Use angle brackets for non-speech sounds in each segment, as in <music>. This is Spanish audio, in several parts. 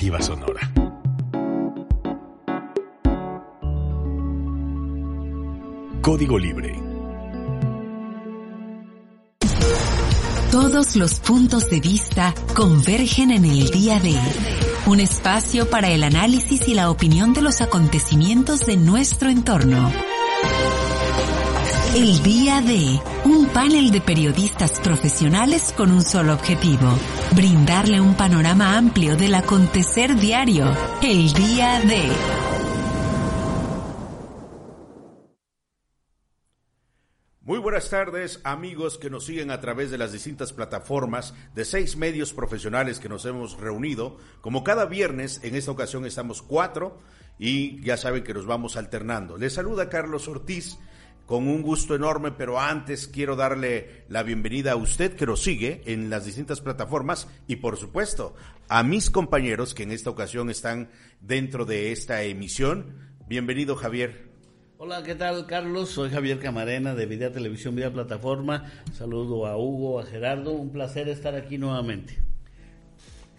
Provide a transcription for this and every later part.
Sonora. Código Libre. Todos los puntos de vista convergen en el día de un espacio para el análisis y la opinión de los acontecimientos de nuestro entorno. El día de un panel de periodistas profesionales con un solo objetivo, brindarle un panorama amplio del acontecer diario. El día de... Muy buenas tardes, amigos que nos siguen a través de las distintas plataformas de seis medios profesionales que nos hemos reunido. Como cada viernes, en esta ocasión estamos cuatro y ya saben que nos vamos alternando. Les saluda Carlos Ortiz con un gusto enorme, pero antes quiero darle la bienvenida a usted que nos sigue en las distintas plataformas y por supuesto a mis compañeros que en esta ocasión están dentro de esta emisión. Bienvenido Javier. Hola, ¿qué tal Carlos? Soy Javier Camarena de Vida Televisión, Vida Plataforma. Saludo a Hugo, a Gerardo. Un placer estar aquí nuevamente.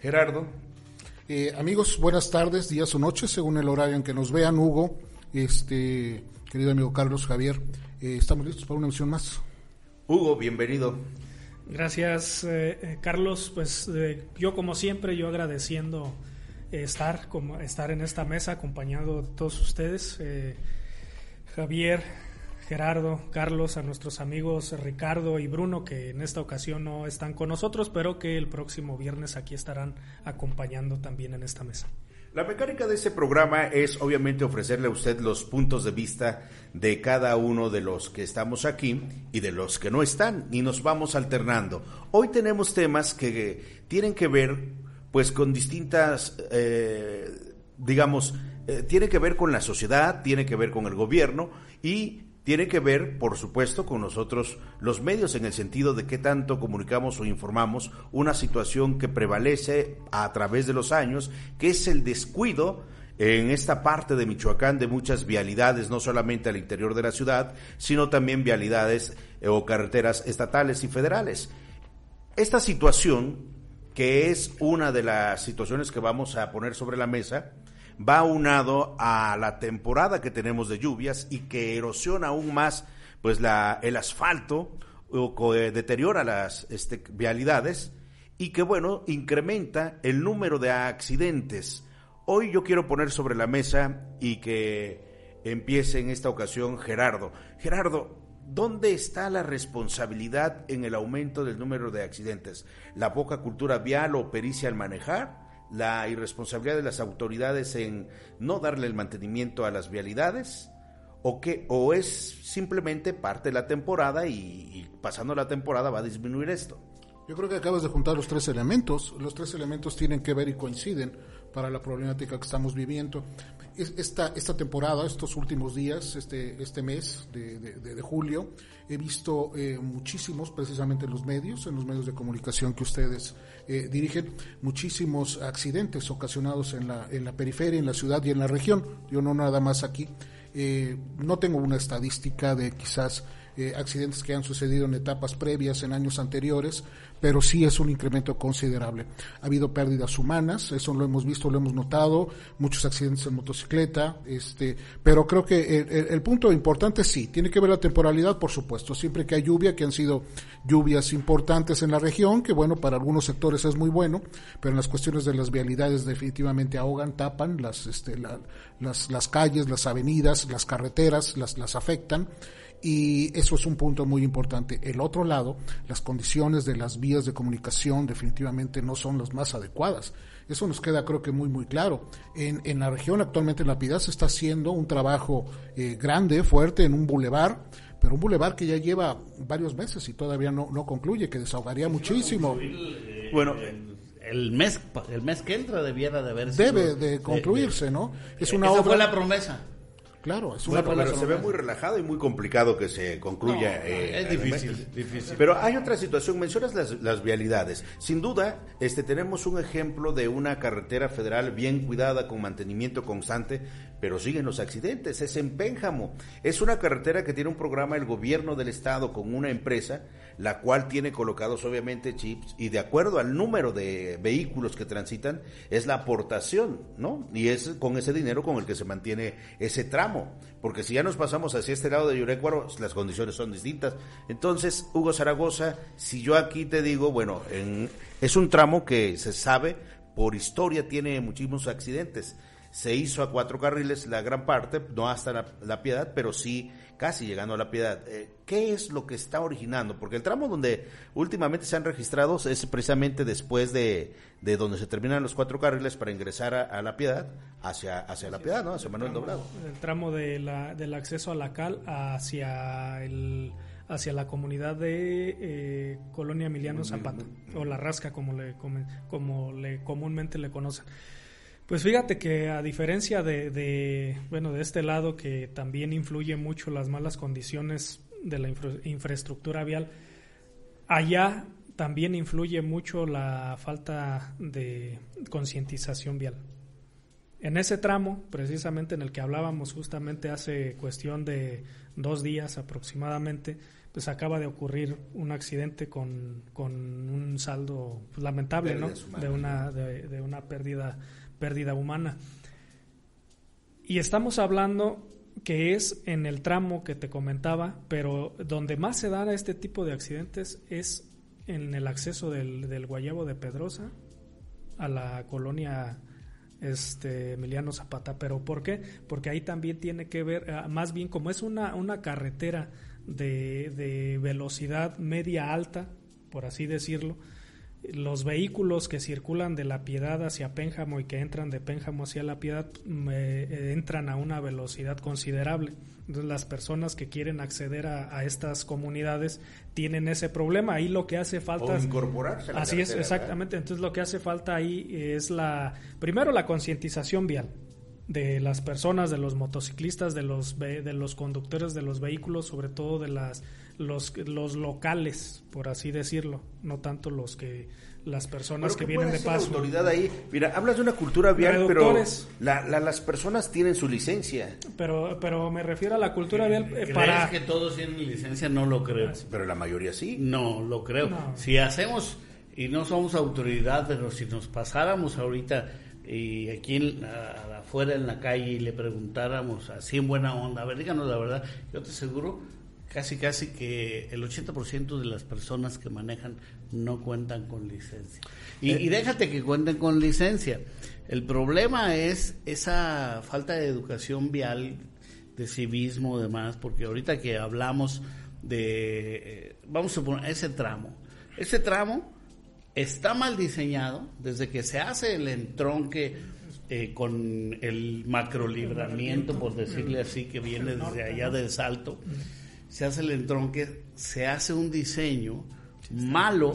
Gerardo. Eh, amigos, buenas tardes, días o noches, según el horario en que nos vean. Hugo, este, querido amigo Carlos, Javier, eh, estamos listos para una emisión más. Hugo, bienvenido. Gracias, eh, eh Carlos. Pues eh, yo como siempre, yo agradeciendo estar, como, estar en esta mesa acompañado de todos ustedes. Javier, Gerardo, Carlos, a nuestros amigos Ricardo y Bruno, que en esta ocasión no están con nosotros, pero que el próximo viernes aquí estarán acompañando también en esta mesa. La mecánica de este programa es obviamente ofrecerle a usted los puntos de vista de cada uno de los que estamos aquí y de los que no están y nos vamos alternando. Hoy tenemos temas que tienen que ver pues con distintas, eh, digamos, eh, tiene que ver con la sociedad, tiene que ver con el gobierno y tiene que ver, por supuesto, con nosotros los medios en el sentido de qué tanto comunicamos o informamos una situación que prevalece a través de los años, que es el descuido en esta parte de Michoacán de muchas vialidades, no solamente al interior de la ciudad, sino también vialidades eh, o carreteras estatales y federales. Esta situación, que es una de las situaciones que vamos a poner sobre la mesa, va unado a la temporada que tenemos de lluvias y que erosiona aún más pues la, el asfalto o deteriora las este, vialidades y que bueno, incrementa el número de accidentes. Hoy yo quiero poner sobre la mesa y que empiece en esta ocasión Gerardo. Gerardo, ¿dónde está la responsabilidad en el aumento del número de accidentes? ¿La poca cultura vial o pericia al manejar? La irresponsabilidad de las autoridades en no darle el mantenimiento a las vialidades o que o es simplemente parte de la temporada y, pasando la temporada va a disminuir esto. Yo creo que acabas de juntar los tres elementos. Los tres elementos tienen que ver y coinciden para la problemática que estamos viviendo. Esta, esta temporada, estos últimos días, este, este mes de, de, julio, he visto eh, muchísimos, precisamente en los medios, en los medios de comunicación que ustedes eh, dirigen muchísimos accidentes ocasionados en la, en la periferia, en la ciudad y en la región. Yo no nada más aquí. Eh, no tengo una estadística de quizás eh, accidentes que han sucedido en etapas previas, en años anteriores, pero sí es un incremento considerable. Ha habido pérdidas humanas, eso lo hemos visto, lo hemos notado, muchos accidentes en motocicleta, este, pero creo que el, punto importante sí, tiene que ver la temporalidad, por supuesto, siempre que hay lluvia, que han sido lluvias importantes en la región, que bueno, para algunos sectores es muy bueno, pero en las cuestiones de las vialidades definitivamente ahogan, tapan las, este, las, las calles, las avenidas, las carreteras, las, las afectan y eso es un punto muy importante. El otro lado, las condiciones de las vías de comunicación definitivamente no son las más adecuadas. Eso nos queda creo que muy muy claro. En, en la región actualmente en La Piedad se está haciendo un trabajo eh, grande, fuerte en un bulevar, pero un bulevar que ya lleva varios meses y todavía no, no concluye, que desahogaría muchísimo. Bueno, el mes el mes que entra debiera de haber debe de concluirse, ¿no? Es una Esa obra fue la promesa Claro, es una bueno, pero se ve muy relajado y muy complicado que se concluya. eh, es difícil, difícil. Pero hay otra situación, mencionas las, las, vialidades. Sin duda, este tenemos un ejemplo de una carretera federal bien cuidada, con mantenimiento constante, pero siguen los accidentes. Es en Pénjamo. Es una carretera que tiene un programa el gobierno del estado con una empresa, la cual tiene colocados obviamente chips y de acuerdo al número de vehículos que transitan, es la aportación, ¿no? Y es con ese dinero con el que se mantiene ese tramo porque si ya nos pasamos hacia este lado de Yurecuaro, las condiciones son distintas. Entonces, Hugo Zaragoza, si yo aquí te digo, bueno, es un tramo que se sabe, por historia tiene muchísimos accidentes. Se hizo a cuatro carriles la gran parte, no hasta la piedad, pero sí casi llegando a la piedad. Eh, ¿Qué es lo que está originando? Porque el tramo donde últimamente se han registrado es precisamente después de, de donde se terminan los cuatro carriles para ingresar a, la piedad hacia, hacia la piedad, ¿no? Hacia Manuel Doblado. El tramo de la, del acceso a la cal hacia el hacia la comunidad de eh, Colonia Emiliano Zapata, o La Rasca, como le, como le comúnmente le conocen. Pues fíjate que a diferencia de, bueno, de este lado que también influye mucho las malas condiciones de la infraestructura vial, allá también influye mucho la falta de concientización vial. En ese tramo, precisamente en el que hablábamos justamente hace cuestión de dos días aproximadamente, pues acaba de ocurrir un accidente con, un saldo lamentable, ¿no? De una, de una pérdida pérdida humana. Y estamos hablando que es en el tramo que te comentaba, pero donde más se dan este tipo de accidentes es en el acceso del, del Guayabo de Pedrosa a la colonia este Emiliano Zapata. ¿Pero por qué? Porque ahí también tiene que ver, ah, más bien como es una, una carretera de, de velocidad media alta, por así decirlo, los vehículos que circulan de la Piedad hacia Pénjamo y que entran de Pénjamo hacia la Piedad eh, entran a una velocidad considerable. Entonces las personas que quieren acceder a, estas comunidades tienen ese problema. Ahí lo que hace falta... O incorporarse. así es, exactamente. Entonces lo que hace falta ahí es la... Primero la concientización vial de las personas, de los motociclistas, de los, de los conductores de los vehículos, sobre todo de las los, los locales, por así decirlo, no tanto los que las personas que vienen de paso. autoridad ahí? Mira, hablas de una cultura vial, pero las personas tienen su licencia. Pero pero me refiero a la cultura vial eh, para que todos tienen licencia? No lo creo. Pero la mayoría sí. No, lo creo. Si hacemos y no somos autoridad, pero si nos pasáramos ahorita y aquí afuera en la calle y le preguntáramos así en buena onda, a ver, díganos la verdad, yo te aseguro casi casi que el 80% de las personas que manejan no cuentan con licencia. Y, y, déjate que cuenten con licencia. El problema es esa falta de educación vial, de civismo, demás, porque ahorita que hablamos de, eh, vamos a poner ese tramo, ese tramo está mal diseñado desde que se hace el entronque eh, con el macrolibramiento, por decirle así, que viene desde allá del salto se hace el entronque, se hace un diseño malo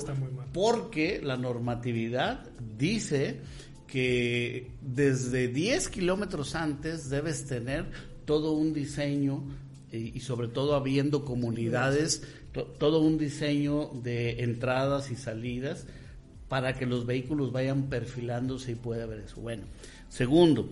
porque la normatividad dice que desde 10 kilómetros antes debes tener todo un diseño y, sobre todo habiendo comunidades, todo un diseño de entradas y salidas para que los vehículos vayan perfilándose y pueda haber eso. Bueno, segundo,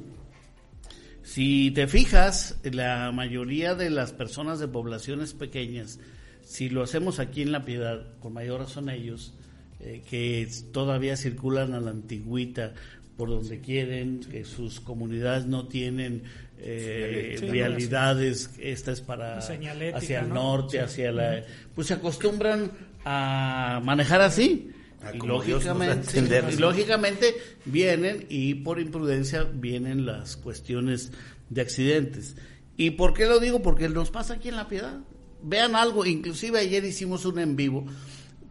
si te fijas, la mayoría de las personas de poblaciones pequeñas, si lo hacemos aquí en La Piedad, con mayor razón ellos, eh, que todavía circulan a la antigüita por donde quieren, que sus comunidades no tienen eh, realidades, esta es para hacia el norte, hacia la... Pues se acostumbran a manejar así. Ah, y lógicamente, y lógicamente vienen y por imprudencia vienen las cuestiones de accidentes. ¿Y por qué lo digo? Porque nos pasa aquí en La Piedad. Vean algo, inclusive ayer hicimos un en vivo.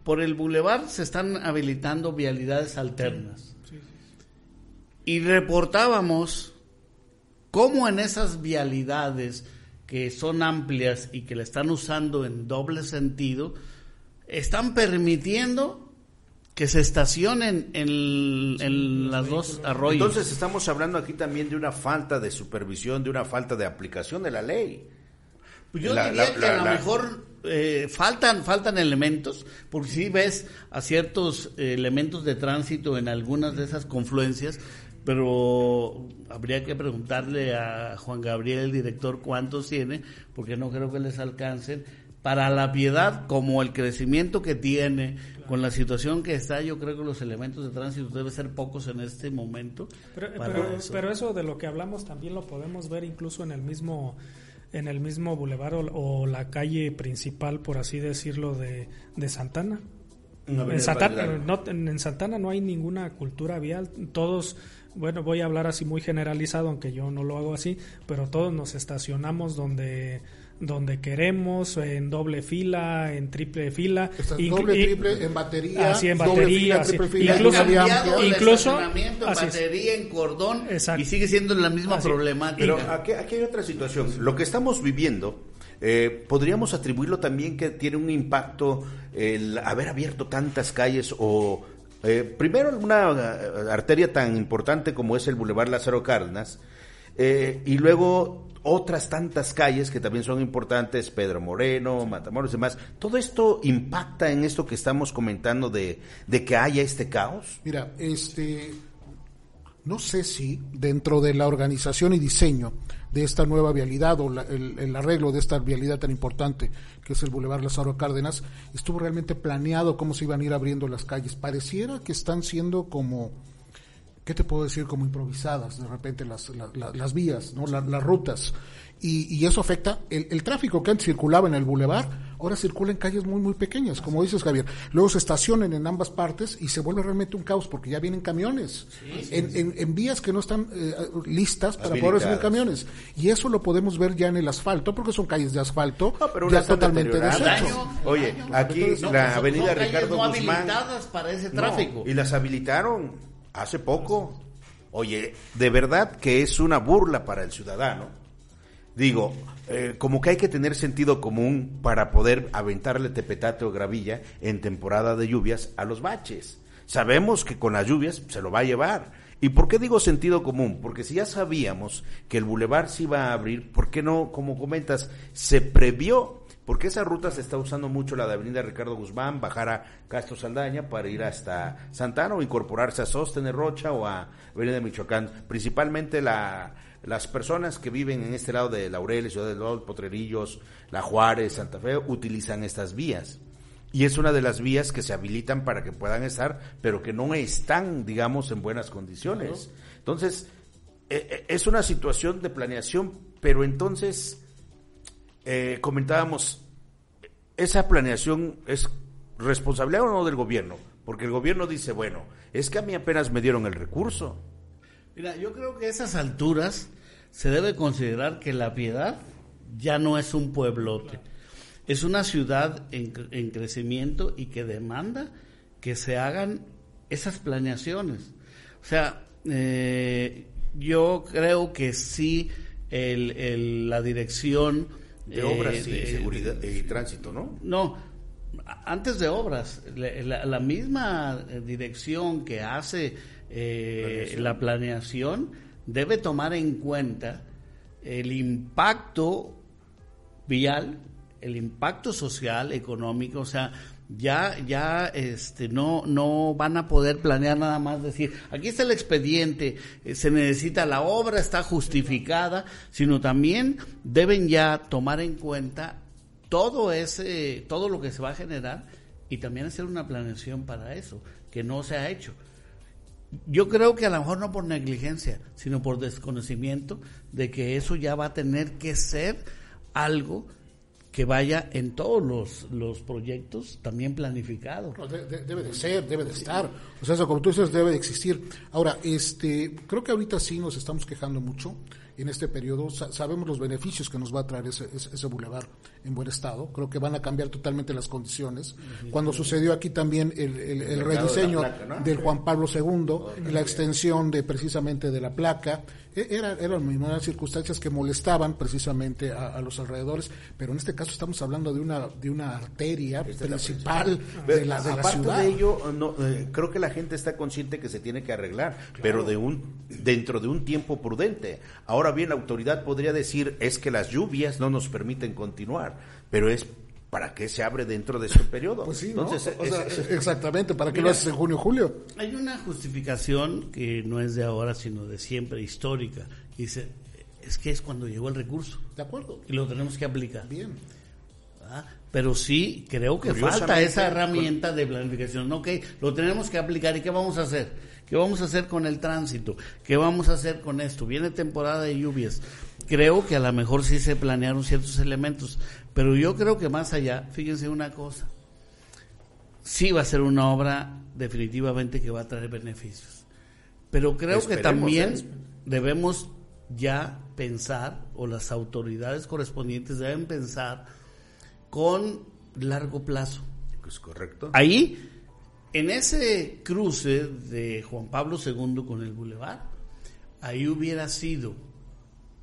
Por el bulevar se están habilitando vialidades alternas. Y reportábamos cómo en esas vialidades que son amplias y que la están usando en doble sentido, están permitiendo que se estacionen en, en las dos arroyos. Entonces estamos hablando aquí también de una falta de supervisión, de una falta de aplicación de la ley. Pues yo La- diría la- que a lo la- mejor eh, faltan faltan elementos, porque si ves a ciertos eh, elementos de tránsito en algunas de esas confluencias, pero habría que preguntarle a Juan Gabriel, el director, cuántos tiene, porque no creo que les alcancen. Para la piedad, como el crecimiento que tiene, con la situación que está, yo creo que los elementos de tránsito deben ser pocos en este momento. Pero, pero- eso. pero eso de lo que hablamos también lo podemos ver incluso en el mismo en el mismo bulevar o, o la calle principal, por así decirlo, de, de Santana. En Santana, no, en en Santana no hay ninguna cultura vial. Todos, bueno, voy a hablar así muy generalizado, aunque yo no lo hago así, pero todos nos estacionamos donde donde queremos, en doble fila, en triple fila. Está Inclu- doble, y- triple, en batería, Así, en doble batería, fila, así. triple fila, Incluso- doble incluso- en así es. batería, en cordón, Exacto. y sigue siendo la misma Así. problemática. Pero aquí, aquí hay otra situación. Lo que estamos viviendo, eh, podríamos atribuirlo también que tiene un impacto el haber abierto tantas calles o... eh, primero, una eh, arteria tan importante como es el Boulevard Lázaro Cárdenas, eh, y luego otras tantas calles que también son importantes, Pedro Moreno, Matamoros y demás. ¿Todo esto impacta en esto que estamos comentando de, de que haya este caos? Mira, este, no sé si dentro de la organización y diseño de esta nueva vialidad o la- el, el arreglo de esta vialidad tan importante que es el Boulevard Lázaro Cárdenas, estuvo realmente planeado cómo se iban a ir abriendo las calles. Pareciera que están siendo como, ¿qué te puedo decir? Como improvisadas de repente las, la- la- las vías, ¿no? La- las rutas. Y, y eso afecta el, el tráfico que antes circulaba en el bulevar, ahora circula en calles muy, muy pequeñas, como dices Javier. Luego se estacionan en ambas partes y se vuelve realmente un caos porque ya vienen camiones en, en- en vías que no están eh, listas para poder recibir camiones. Y eso lo podemos ver ya en el asfalto, porque son calles de asfalto No, pero ya totalmente. Daño, Oye, aquí No, la avenida Ricardo no Guzmán. habilitadas para ese No, tráfico. y las habilitaron hace poco. Oye, de verdad que es una burla para el ciudadano. Digo, eh, como que hay que tener sentido común para poder aventarle tepetate o gravilla en temporada de lluvias a los baches. Sabemos que con las lluvias se lo va a llevar. ¿Y por qué digo sentido común? Porque si ya sabíamos que el bulevar se iba a abrir, ¿por qué no, como comentas, se previó? Porque esa ruta se está usando mucho la de Avenida Ricardo Guzmán, bajar a Castro Saldaña para ir hasta Santana o incorporarse a Sóstenes Rocha o a Avenida Michoacán. Principalmente la, las personas que viven en este lado de Laureles, Ciudad de Lod, Potrerillos, La Juárez, Santa Fe, utilizan estas vías. Y es una de las vías que se habilitan para que puedan estar, pero que no están, digamos, en buenas condiciones. Entonces, eh, eh, es una situación de planeación, pero entonces, eh, comentábamos, esa planeación es responsabilidad o no del gobierno, porque el gobierno dice, bueno, es que a mí apenas me dieron el recurso. Mira, yo creo que a esas alturas se debe considerar que La Piedad ya no es un pueblote. Es una ciudad en, en crecimiento y que demanda que se hagan esas planeaciones. O sea, eh, yo creo que sí el- la dirección De eh, obras y de- seguridad y tránsito, ¿no? no, antes de obras, la, la- la misma eh, dirección que hace eh, la planeación debe tomar en cuenta el impacto vial, el impacto social, económico, o sea, ya ya este no no van a poder planear nada más decir, aquí está el expediente, eh, se necesita la obra, está justificada, sino también deben ya tomar en cuenta todo ese todo lo que se va a generar y también hacer una planeación para eso, que no se ha hecho. Yo creo que a lo mejor no por negligencia, sino por desconocimiento de que eso ya va a tener que ser algo que vaya en todos los, los proyectos también. No, de- de- debe de ser, debe de estar. O sea, eso como tú dices, debe de existir. Ahora, este, creo que ahorita sí nos estamos quejando mucho en este periodo. sabemos los beneficios que nos va a traer ese, ese, bulevar en buen estado. Creo que van a cambiar totalmente las condiciones. Cuando sucedió aquí también el, el, rediseño del Juan Pablo II, la extensión de precisamente de la placa, e, era, eran unas circunstancias que molestaban precisamente a, los alrededores, pero en este caso estamos hablando de una de una arteria principal de la, de Aparte ciudad. de ello, eh, creo que la gente está consciente que se tiene que arreglar, pero de un dentro de un tiempo prudente. Ahora bien, la autoridad podría decir es que las lluvias no nos permiten continuar, pero es ¿para qué se abre dentro de este periodo? Pues sí, Entonces, exactamente, ¿para qué lo haces en junio julio? Hay una justificación que no es de ahora, sino de siempre, histórica. dice, es que es cuando llegó el recurso. De acuerdo. Y lo tenemos que aplicar. Bien. ¿Ah? Pero sí, creo que falta esa herramienta de planificación. Ok, lo tenemos que aplicar. ¿Y qué vamos a hacer? ¿Qué vamos a hacer con el tránsito? ¿Qué vamos a hacer con esto? Viene temporada de lluvias. Creo que a lo mejor sí se planearon ciertos elementos, pero yo creo que más allá, fíjense una cosa, sí va a ser una obra definitivamente que va a traer beneficios. Pero creo que también ¿eh? debemos ya pensar, o las autoridades correspondientes deben pensar con largo plazo. Es correcto. Ahí, en ese cruce de Juan Pablo II con el Boulevard, ahí hubiera sido,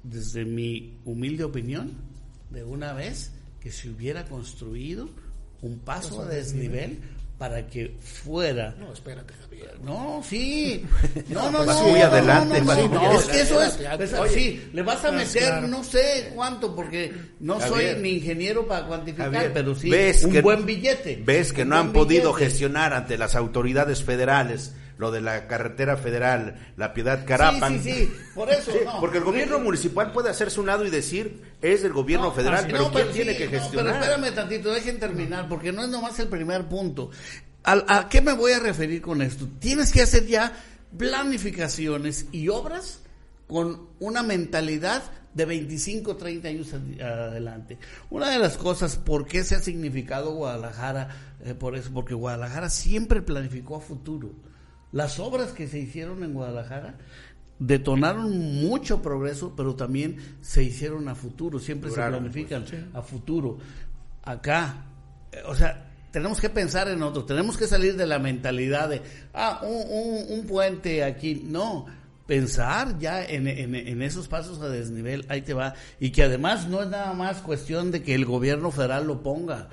desde mi humilde opinión, de una vez, que se hubiera construido un paso a desnivel para que fuera. No, espérate, Javier. No, sí. <laughs> No, no, no. Muy adelante. No, es que eso es. Pues, sí, le vas a meter no sé cuánto, porque no soy ni ingeniero para cuantificar, pero sí un buen billete. Ves que no han podido gestionar ante las autoridades federales lo de la carretera federal, la Piedad Carapan. Sí, sí, sí, por eso. porque el gobierno municipal puede hacerse un lado y decir, es el gobierno federal, pero ¿quién tiene que gestionar? pero espérame tantito, dejen terminar, porque no es nomás el primer punto. ¿A, ¿A qué me voy a referir con esto? Tienes que hacer ya planificaciones y obras con una mentalidad de 25, 30 años adelante. Una de las cosas, ¿por qué se ha significado Guadalajara? Eh, por eso, porque Guadalajara siempre planificó a futuro. Las obras que se hicieron en Guadalajara detonaron mucho progreso, pero también se hicieron a futuro, siempre se planifican a futuro. Acá, eh, o sea, tenemos que pensar en otro, tenemos que salir de la mentalidad de, ah, un, puente aquí, no, pensar ya en, en, esos pasos a desnivel, ahí te va, y que además no es nada más cuestión de que el gobierno federal lo ponga,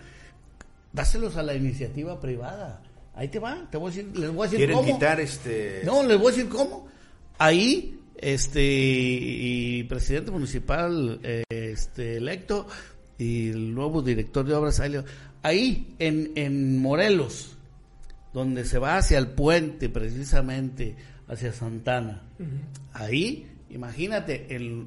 dáselos a la iniciativa privada Ahí te va, te voy a decir, les voy a decir ¿Quieren quitar este...? No, les voy a decir cómo. Ahí, este, y presidente municipal este, electo y el nuevo director de obras, ahí en, en Morelos, donde se va hacia el puente precisamente, hacia Santana, ahí, imagínate, el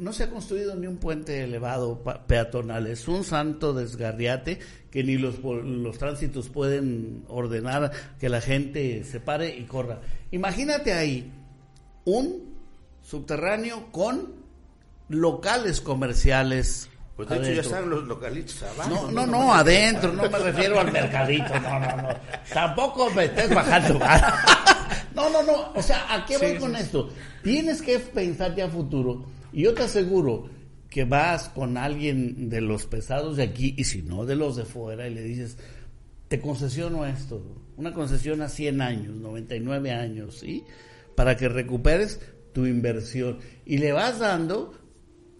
no se ha construido ni un puente elevado peatonal, es un santo desgarriate que ni los, los tránsitos pueden ordenar que la gente se pare y corra. Imagínate ahí un subterráneo con locales comerciales. Pues de hecho ya están los localitos abajo. No, no, no, adentro, no me refiero al mercadito, no, no, no. Tampoco me estés bajando. <laughs> no, no, no, o sea, ¿a qué voy con esto? Tienes que pensar ya a futuro y yo te aseguro que vas con alguien de los pesados de aquí y si no de los de fuera y le dices, te concesiono esto, una concesión a 100 años, 99 años, ¿sí? Para que recuperes tu inversión. Y le vas dando,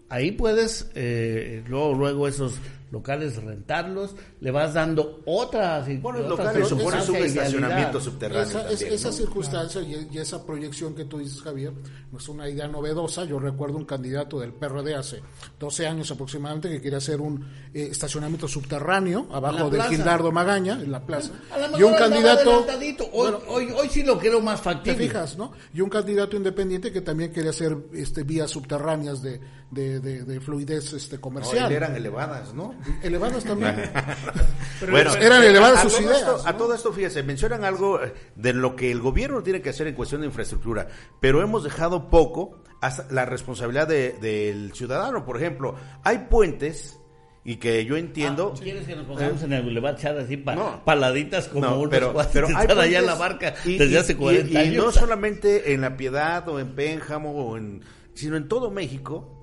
ahí puedes, eh, luego, luego esos locales rentarlos, le vas dando otra Bueno, los locales suponen un estacionamiento subterráneo. Esa, esa circunstancia y, esa proyección que tú dices, Javier, no es una idea novedosa. Yo recuerdo un candidato del PRD hace 12 años aproximadamente que quería hacer un eh, estacionamiento subterráneo abajo de Gildardo Magaña, en la plaza. y un candidato. Hoy, hoy, hoy, sí lo creo más factible. Te fijas, ¿no? Y un candidato independiente que también quería hacer este, vías subterráneas de, de, fluidez este, comercial. eran elevadas, ¿no? Elevadas también. <laughs> bueno, eran elevadas sus ideas. A todo esto, fíjese, mencionan algo eh, de lo que el gobierno tiene que hacer en cuestión de infraestructura, pero hemos dejado poco hasta la responsabilidad del ciudadano. Por ejemplo, hay puentes y que yo entiendo. Ah, ¿Quieres que nos pongamos en el Boulevard Chad así paladitas como no, pero, pero hay allá en la barca desde hace 40 y, años? Y no solamente en La Piedad o en Pénjamo o en sino en todo México,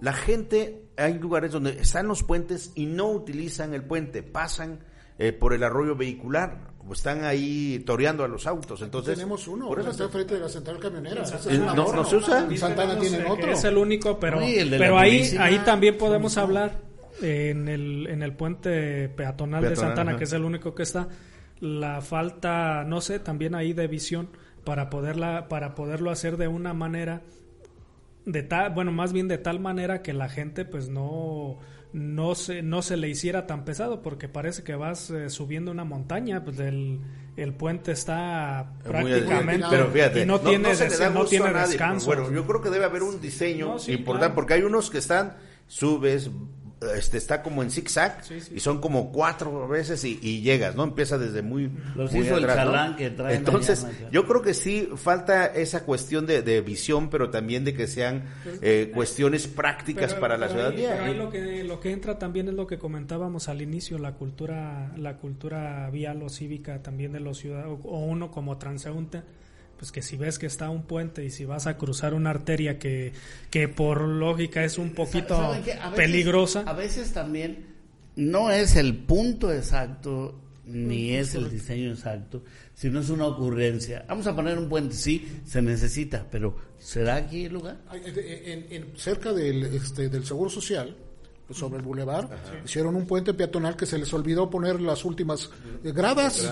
la gente, hay lugares donde están los puentes y no utilizan el puente, pasan eh, por el arroyo vehicular, o están ahí toreando a los autos. Entonces, tenemos uno, por eso está frente de la central camionera. Eh, no, se usa. Santana Tenemos, tiene que otro. Es el único, pero, el pero ahí, Purísima. ahí también podemos hablar en el, en el puente peatonal, de Santana, ajá. que es el único que está, la falta, no sé, también ahí de visión para poderla, para poderlo hacer de una manera de tal, bueno, más bien de tal manera que la gente pues no no se no se le hiciera tan pesado porque parece que vas eh, subiendo una montaña, pues el, el puente está Muy prácticamente pero fíjate, y no, tiene se des- no tiene nadie, descanso. Bueno, yo creo que debe haber un diseño sí, importante claro. porque hay unos que están subes este está como en zigzag Sí, sí. y son como cuatro veces y, y llegas, ¿no? Empieza desde muy, Los muy hizo el atrás, ¿no? chalán que traen Entonces, yo creo que sí falta esa cuestión de, de visión, pero también de que sean eh, cuestiones prácticas Pero- para la pero ahí- ciudadanía. pero ahí lo que lo que entra también es lo que comentábamos al inicio, la cultura la cultura vial o cívica también de los ciudadanos o uno como transeúnte pues que si ves que está un puente y si vas a cruzar una arteria que, que por lógica es un poquito peligrosa, A veces también no es el punto exacto ni es el diseño exacto, sino es una ocurrencia. Vamos a poner un puente, sí, se necesita, pero ¿será aquí el lugar? En- en- en- cerca del, este, del Seguro Social, sobre el bulevar, hicieron un puente peatonal que se les olvidó poner las últimas eh, gradas.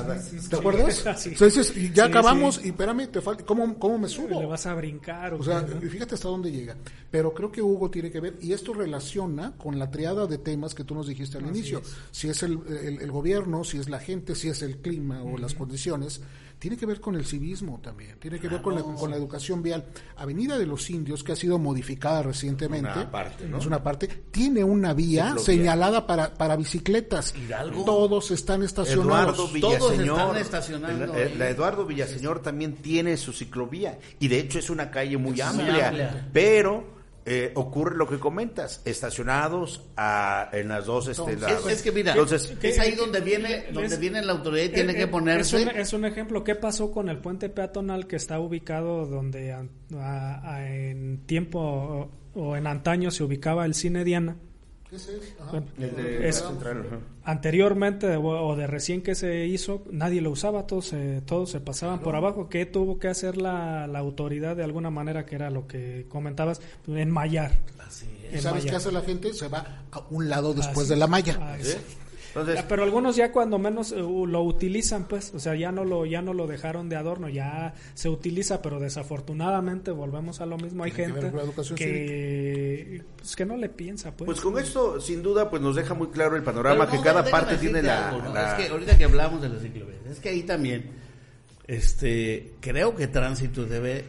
¿Te acuerdas? Entonces, y ya acabamos y espérame, te falta, ¿cómo, ¿cómo me subo? le vas a brincar o O sea, ¿no? fíjate hasta dónde llega. Pero creo que Hugo tiene que ver, y esto relaciona con la triada de temas que tú nos dijiste al inicio. Si es el, el- el gobierno, si es la gente, si es el clima o las condiciones, tiene que ver con el civismo también, tiene que ver con la, con la educación vial. Avenida de los Indios, que ha sido modificada recientemente, Una parte, ¿no? es una parte, tiene una vía Ciclovía. señalada para, para bicicletas. Hidalgo. Todos están estacionados. Eduardo Todos Villaseñor. están estacionando La, eh, la Eduardo Villaseñor también tiene su ciclovía y de hecho es una calle muy Es muy amplia, amplia. pero eh, ocurre lo que comentas, estacionados a- en las dos este, Entonces. Es, es que mira, Entonces, es ahí donde viene, es- donde viene la autoridad y tiene que ponerse. Es un, es un ejemplo. ¿Qué pasó con el puente peatonal que está ubicado donde a- a- a- en tiempo o, o en antaño se ubicaba el cine Diana? Ese es, ajá. El de es- Central, anteriormente de- o de recién que se hizo, nadie lo usaba, todos se, todos se pasaban por abajo. ¿Qué tuvo que hacer la, la autoridad de alguna manera, que era lo que comentabas? Enmayar. ¿Y ¿Sabes qué hace la gente? Se va a un lado después Así. de la malla. Ah, eso. Entonces, pero algunos ya cuando menos eh, lo utilizan, pues, o sea, ya no lo ya no lo dejaron de adorno, ya se utiliza, pero desafortunadamente volvemos a lo mismo. Hay que gente educación que pues, que no le piensa, pues. pues con esto sin duda pues nos deja muy claro el panorama que cada parte tiene la, algo, ¿no? la- Es que ahorita que hablamos de las ciclovías, es que ahí también, este, creo que tránsito debe,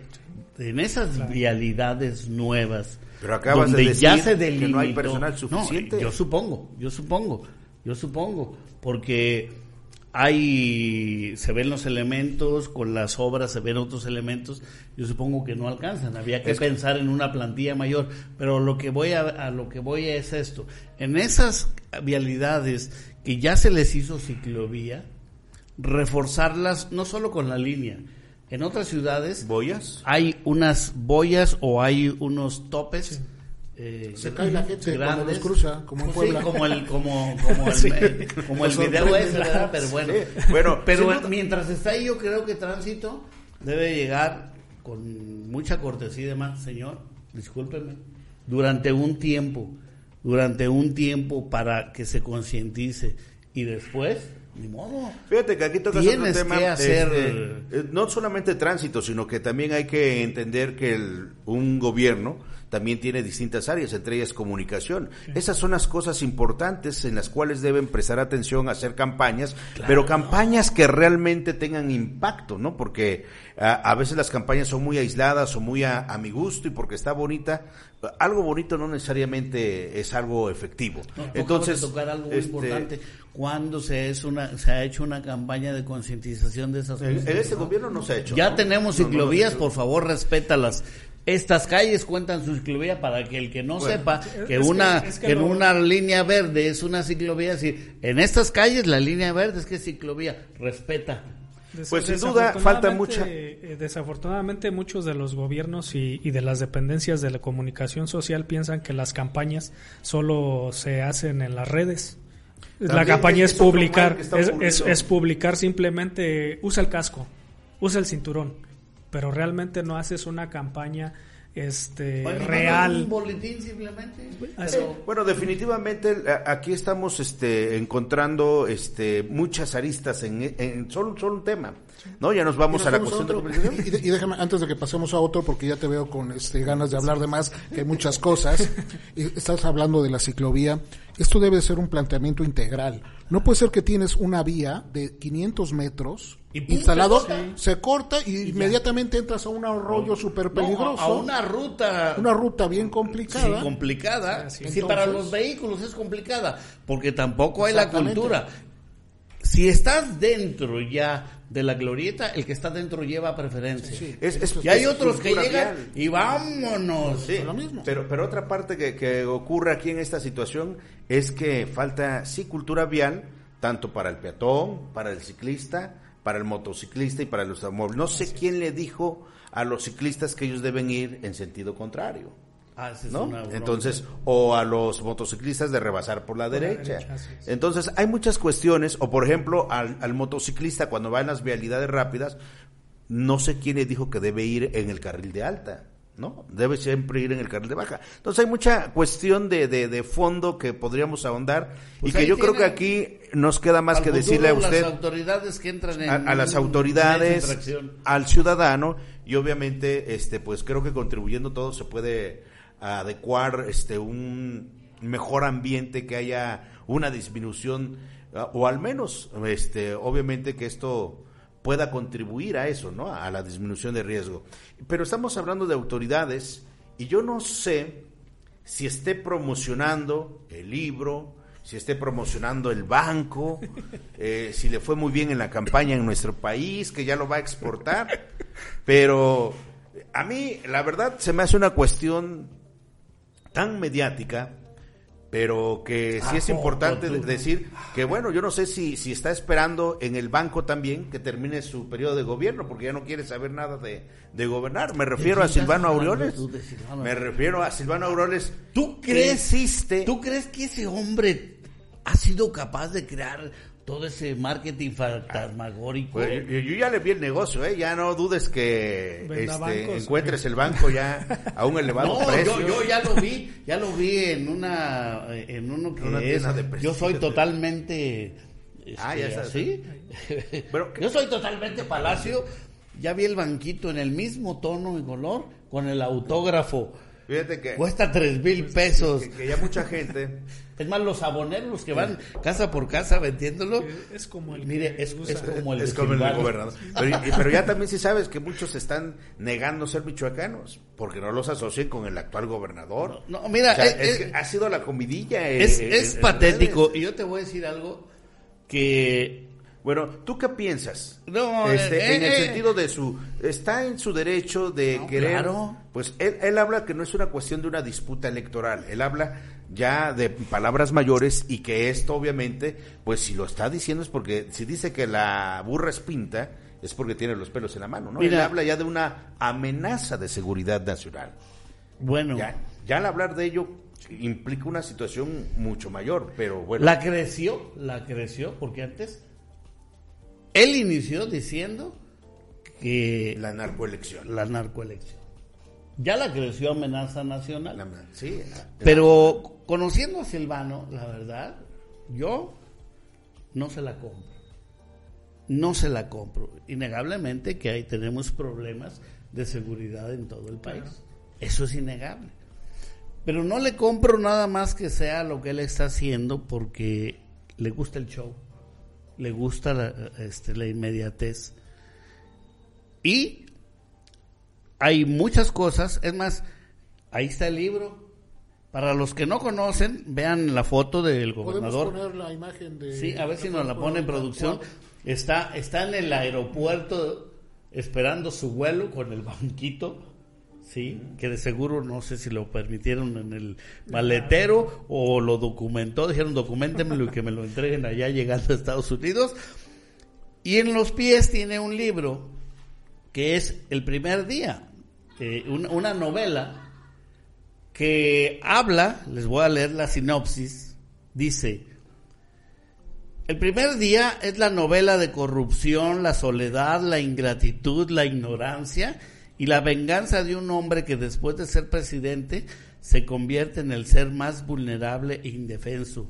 en esas vialidades nuevas, Pero acabas de donde decir ya se que delimitó, no hay personal suficiente. No, yo supongo, yo supongo, yo supongo, porque hay, se ven los elementos, con las obras se ven otros elementos, yo supongo que no alcanzan, había que Es- pensar en una plantilla mayor, pero lo que voy a, a lo que voy es esto, en esas vialidades que ya se les hizo ciclovía, reforzarlas no solo con la línea, en otras ciudades boyas. hay unas boyas o hay unos topes. Eh, Se cae la gente cuando grandes. los cruza, como en Pues sí, Puebla. como el, como, como el, <laughs> Sí. eh, como el video ese, ¿verdad? Pero bueno, Sí. Bueno, pero duda- mientras está ahí, yo creo que tránsito debe llegar con mucha cortesía y demás, señor, discúlpeme, durante un tiempo, durante un tiempo para que se concientice y después, ni modo. Fíjate que aquí tocas Tienes otro tema. que hacer- este, eh, no solamente tránsito, sino que también hay que entender que el- un gobierno también tiene distintas áreas, entre ellas comunicación. Esas son las cosas importantes en las cuales deben prestar atención hacer campañas, pero campañas que realmente tengan impacto, ¿no? Porque a, a veces las campañas son muy aisladas o muy a, a mi gusto y porque está bonita, algo bonito no necesariamente es algo efectivo. No, Entonces, tocar algo muy este, importante. ¿Cuándo se, es una, se ha hecho una campaña de concientización de esas cosas? en este gobierno no se ha hecho. Ya ¿no? tenemos ciclovías, por favor, respétalas. Estas calles cuentan su ciclovía para que el que no Bueno, sepa es que que- una es que que en lo- una línea verde es una ciclovía, si en estas calles la línea verde es que es ciclovía, respeta. Pues sin duda falta mucha... Eh, desafortunadamente muchos de los gobiernos y, y, de las dependencias de la comunicación social piensan que las campañas solo se hacen en las redes. la campaña es, publicar, es, es, publicar simplemente, usa el casco, usa el cinturón, pero realmente no haces una campaña este real. un boletín simplemente bueno definitivamente aquí estamos este encontrando este muchas aristas en, en solo, solo un tema no ya nos vamos a la cuestión de y, y, déjame antes de que pasemos a otro porque ya te veo con este ganas de hablar de más que hay muchas cosas. Y estás hablando de la ciclovía. Esto debe ser un planteamiento integral. No puede ser que tienes una vía de 500 metros instalado, se corta, y, inmediatamente entras a un arroyo súper peligroso. a una ruta. Una ruta bien complicada. Sí, complicada. Sí, para los vehículos es complicada, porque tampoco hay la cultura. Si estás dentro ya de la glorieta, el que está dentro lleva preferencia. y hay otros que llegan y vámonos. lo mismo. Pero, pero otra parte que, que ocurre aquí en esta situación es que falta, sí, cultura vial, tanto para el peatón, para el ciclista, para el motociclista y para el automóvil. No sé quién le dijo a los ciclistas que ellos deben ir en sentido contrario. Ah, ¿no? Entonces, o a los motociclistas de rebasar por la derecha. Entonces, hay muchas cuestiones, o por ejemplo, al, al, motociclista cuando va en las vialidades rápidas, no sé quién le dijo que debe ir en el carril de alta. ¿No? Debe siempre ir en el carril de baja. Entonces hay mucha cuestión de, de, fondo que podríamos ahondar y pues que yo creo que aquí nos queda más que decirle a usted... Las autoridades que entran en, a, las autoridades, al ciudadano y obviamente, este, pues creo que contribuyendo todo se puede adecuar este, un mejor ambiente, que haya una disminución ah, o al menos, este, obviamente que esto pueda contribuir a eso, ¿no? A la disminución de riesgo. Pero estamos hablando de autoridades y yo no sé si esté promocionando el libro, si esté promocionando el banco, <laughs> eh, si le fue muy bien en la campaña en nuestro país, que ya lo va a exportar, pero a mí la verdad se me hace una cuestión tan mediática pero que sí es importante decir que bueno, yo no sé si, si está esperando en el banco también que termine su periodo de gobierno, porque ya no quiere saber nada de, de gobernar. Me refiero a Silvano Aureoles. Me refiero a Silvano Aureoles. ¿Tú crees, ¿Tú crees que ese hombre ha sido capaz de crear todo ese marketing fantasmagórico. Pues, yo, ya le vi el negocio, ¿eh? Ya no dudes que este, encuentres el banco ya a un elevado <laughs> precio. Yo, yo, ya lo vi, ya lo vi en una, en uno que es, yo soy totalmente, ah, ya este, ¿sí? <laughs> yo soy totalmente palacio. Ya vi el banquito en el mismo tono y color con el autógrafo Fíjate que. Cuesta tres mil pesos. Que, ya mucha gente. <laughs> Es más, los aboneros que van casa por casa vendiéndolo. Es como el. Mire, es, como el, es como el gobernador. Pero, pero, ya también sí sabes que muchos están negando ser michoacanos. Porque no los asocian con el actual gobernador. No, mira. es, ha sido la comidilla. Es, es patético. Y yo te voy a decir algo que bueno, ¿tú qué piensas? No, este, eh, en el eh, sentido de su está en su derecho de querer. Pues él, él, habla que no es una cuestión de una disputa electoral. Él habla ya de palabras mayores y que esto, obviamente, pues si lo está diciendo es porque si dice que la burra es pinta es porque tiene los pelos en la mano, ¿no? él habla ya de una amenaza de seguridad nacional. Bueno, ya, ya al hablar de ello implica una situación mucho mayor, pero bueno. La creció, la creció porque antes él inició diciendo que... La narcoelección. La narcoelección. Ya la creció amenaza nacional. sí. Pero conociendo a Silvano, la verdad, yo no se la compro. No se la compro. Innegablemente que ahí tenemos problemas de seguridad en todo el país. Eso es innegable. Pero no le compro nada más que sea lo que él está haciendo porque le gusta el show le gusta la, este, la inmediatez. Y hay muchas cosas, es más, ahí está el libro. Para los que no conocen, vean la foto del gobernador. poner la imagen de... Sí, a ver si nos la pone en producción. Está, está en el aeropuerto esperando su vuelo con el banquito sí, que de seguro no sé si lo permitieron en el maletero o lo documentó, dijeron documentenmelo y que me lo entreguen allá llegando a Estados Unidos. Y en los pies tiene un libro que es El primer día, eh, una, una novela que habla, les voy a leer la sinopsis, dice, el primer día es la novela de corrupción, la soledad, la ingratitud, la ignorancia y la venganza de un hombre que después de ser presidente se convierte en el ser más vulnerable e indefenso,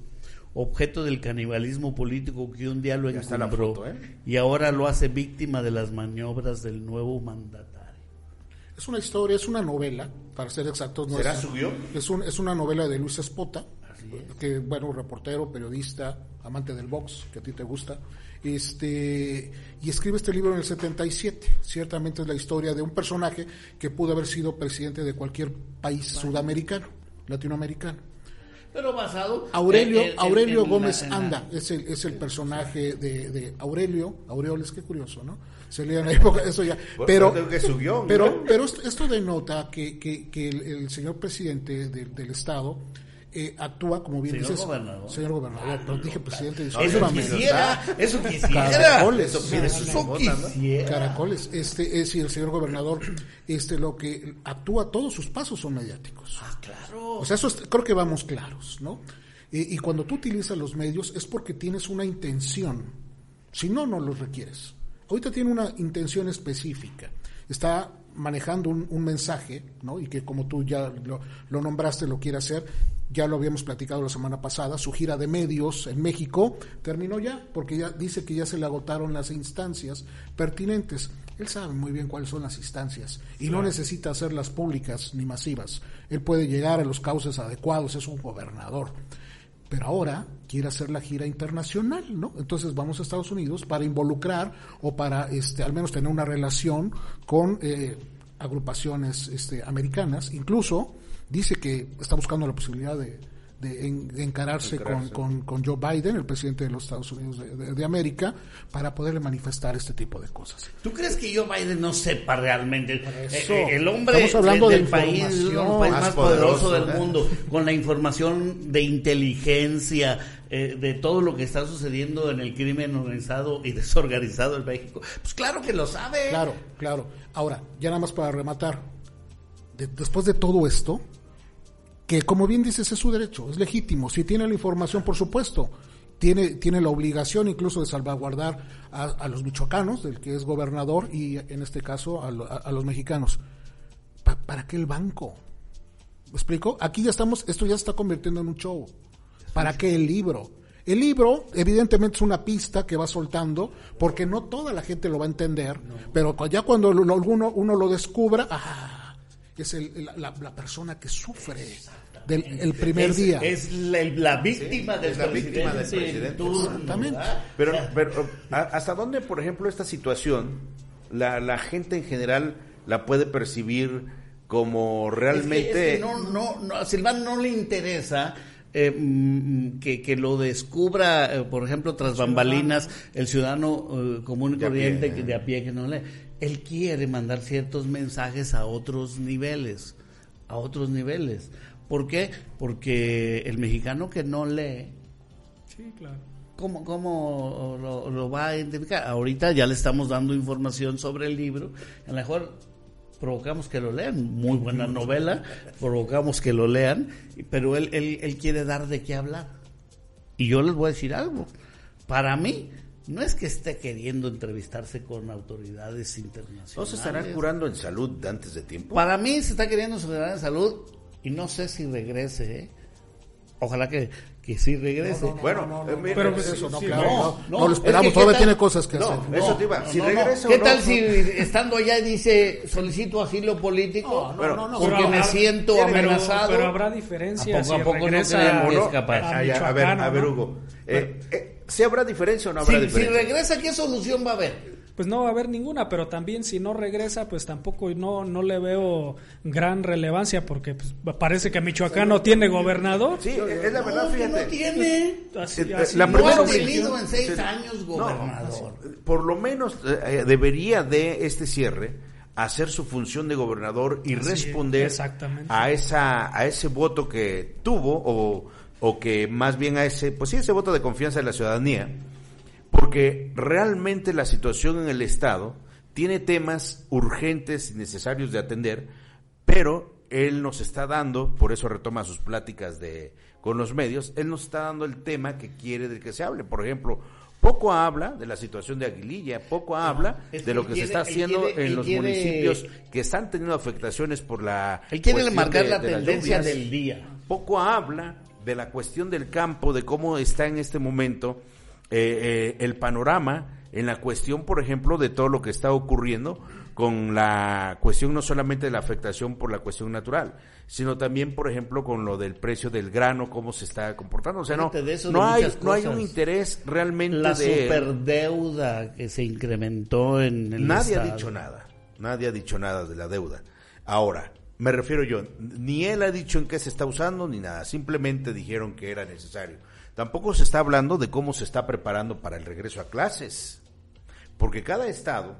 objeto del canibalismo político que un día lo encumbró foto, ¿eh? y ahora lo hace víctima de las maniobras del nuevo mandatario. Es una historia, es una novela, para ser exactos. no ¿Será es, su guion? Es, un- es una novela de Luis Espota, que bueno, reportero, periodista, amante del box, que a ti te gusta. Este, y escribe este libro en el 77. Ciertamente es la historia de un personaje que pudo haber sido presidente de cualquier país sudamericano, latinoamericano. Pero basado Aurelio, en- en- Aurelio en Gómez la- en la- Anda es el, es el personaje de, de Aurelio. Aureoles, qué curioso, ¿no? Se leía en la <laughs> época, eso ya. Pero, guion, pero, pero esto, esto denota que, que, que el, el señor presidente de- del Estado eh, actúa, como bien Señor dices, gobernador. señor gobernador, pero dije presidente, Eso quisiera, eso quisiera. Caracoles. Eso quisiera. Caracoles, este, es decir, el señor gobernador, este, lo que actúa, todos sus pasos son mediáticos. Ah, claro. O sea, eso es- creo que vamos claros, ¿no? Y, y cuando tú utilizas los medios es porque tienes una intención. Si no, no los requieres. Ahorita tiene una intención específica. Está manejando un, un mensaje, ¿no? Y que como tú ya lo, lo nombraste, lo quiere hacer. Ya lo habíamos platicado la semana pasada. Su gira de medios en México terminó ya, porque ya dice que ya se le agotaron las instancias pertinentes. Él sabe muy bien cuáles son las instancias y no necesita hacerlas públicas ni masivas. Él puede llegar a los cauces adecuados, es un gobernador. Pero ahora quiere hacer la gira internacional, ¿no? Entonces vamos a Estados Unidos para involucrar o para, este, al menos tener una relación con eh, agrupaciones este, americanas. Incluso dice que está buscando la posibilidad de, de en- de encararse, Encararse. Con, con, con Joe Biden, el presidente de los Estados Unidos de, de- de América, para poderle manifestar este tipo de cosas. ¿Tú crees que Joe Biden no sepa realmente? eso. Eh, eh, el hombre Estamos hablando del de país, información. países Más más poderoso poderoso, del ¿verdad? mundo, con la información de inteligencia, eh, de todo lo que está sucediendo en el crimen organizado y <laughs> desorganizado en México. Pues claro que lo sabe. Claro, claro. Ahora, ya nada más para rematar, de- después de todo esto, que como bien dices es su derecho, es legítimo, si tiene la información, por supuesto, tiene, tiene la obligación incluso de salvaguardar a, a los michoacanos, del que es gobernador, y en este caso a, lo- a- a los mexicanos. Pa- ¿Para qué el banco? ¿Me explico? Aquí ya estamos, esto ya se está convirtiendo en un show. ¿Para qué el libro? El libro, evidentemente, es una pista que va soltando, porque no toda la gente lo va a entender, pero ya cuando lo- uno lo descubra, ah, es el- la, la- la persona que sufre del el primer es, día. Es la, la víctima del es la víctima del presidente turno, Exactamente. Pero, pero ¿a- ¿hasta dónde, por ejemplo, esta situación, la, la gente en general la puede percibir como Es que- realmente... es que no, no, no, a Silván no le interesa eh, mm, que, que lo descubra, eh, por ejemplo, tras bambalinas, el ciudadano eh, común y corriente que de a pie que no lee. Él quiere mandar ciertos mensajes a otros niveles, a otros niveles. ¿Por qué? Porque el mexicano que no lee, Sí, claro. ¿Cómo, cómo lo, lo va a identificar? Ahorita ya le estamos dando información sobre el libro. A lo mejor provocamos que lo lean. Muy buena novela. Provocamos que lo lean. Pero él, él, él quiere dar de qué hablar. Y yo les voy a decir algo. Para mí, no es que esté queriendo entrevistarse con autoridades internacionales. ¿No se estarán curando en salud antes de tiempo? Para mí se está queriendo superar en salud y no sé si regrese. ¿eh? Ojalá que, que sí regrese. bueno, eh, mira, Pero, eh, pues, eso, no, sí, claro, no, no, no, no lo es esperamos, que, ¿qué todavía tiene cosas que No, hacer. eso te iba. Si no, no. regresa ¿Qué no, tal no. si estando allá dice solicito asilo político? No, no, no, no. porque Pero me siento pero- amenazado. Pero habrá diferencia ¿A poco- a si poco no regresa a, ¿O no? escapar? Ah, ya, a ver, a ver, ¿no? Hugo. Eh, eh, ¿Sí habrá diferencia o no habrá si, si diferencia? regresa, ¿qué solución va a haber? Pues no va a haber ninguna, pero también si no regresa, pues tampoco no, no le veo gran relevancia porque pues, parece que Michoacán no tiene gobernador. Sí, es la verdad, No, que fíjate. no tiene. Así- Eh, así la no No primera ha es. tenido en seis Sí. años No, gobernador. por lo menos eh, debería de este cierre hacer su función de gobernador y Así es, responder exactamente. a esa a ese voto que tuvo o, o que más bien a ese pues sí ese voto de confianza de la ciudadanía porque realmente la situación en el Estado tiene temas urgentes y necesarios de atender, pero él nos está dando, por eso retoma sus pláticas de con los medios, él nos está dando el tema que quiere del que se hable. Por ejemplo, poco habla de la situación de Aguililla, poco habla de lo que se está haciendo en los municipios que están teniendo afectaciones por la... Él quiere marcar la tendencia del día. Poco habla de la cuestión del campo, de cómo está en este momento eh, eh, el panorama en la cuestión, por ejemplo, de todo lo que está ocurriendo con la cuestión no solamente de la afectación por la cuestión natural, sino también, por ejemplo, con lo del precio del grano, cómo se está comportando. O sea, no, no, hay, no hay un interés realmente la superdeuda que se incrementó en el Nadie ha dicho nada, nadie ha dicho nada de la deuda. Ahora, me refiero yo, ni él ha dicho en qué se está usando ni nada, simplemente dijeron que era necesario. Tampoco se está hablando de cómo se está preparando para el regreso a clases, porque cada estado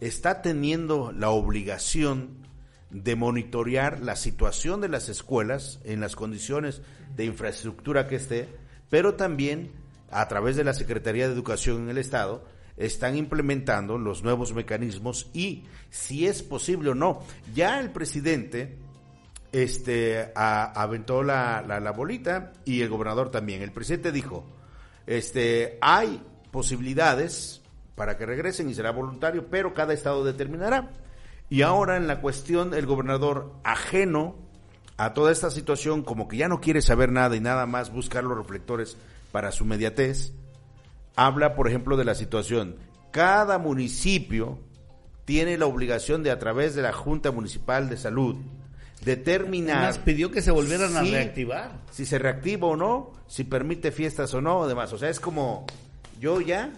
está teniendo la obligación de monitorear la situación de las escuelas en las condiciones de infraestructura que esté, pero también a través de la Secretaría de Educación en el Estado están implementando los nuevos mecanismos y si es posible o no. Ya el presidente este, aventó la, la, bolita y el gobernador también. El presidente dijo, este, hay posibilidades para que regresen y será voluntario, pero cada estado determinará. Y ahora en la cuestión, el gobernador ajeno a toda esta situación, como que ya no quiere saber nada y nada más buscar los reflectores para su mediatez, habla, por ejemplo, de la situación. Cada municipio tiene la obligación de, a través de la Junta Municipal de Salud, determinar. Más pidió que se volvieran a reactivar. Si se reactiva o no, si permite fiestas o no, demás. O sea, es como yo ya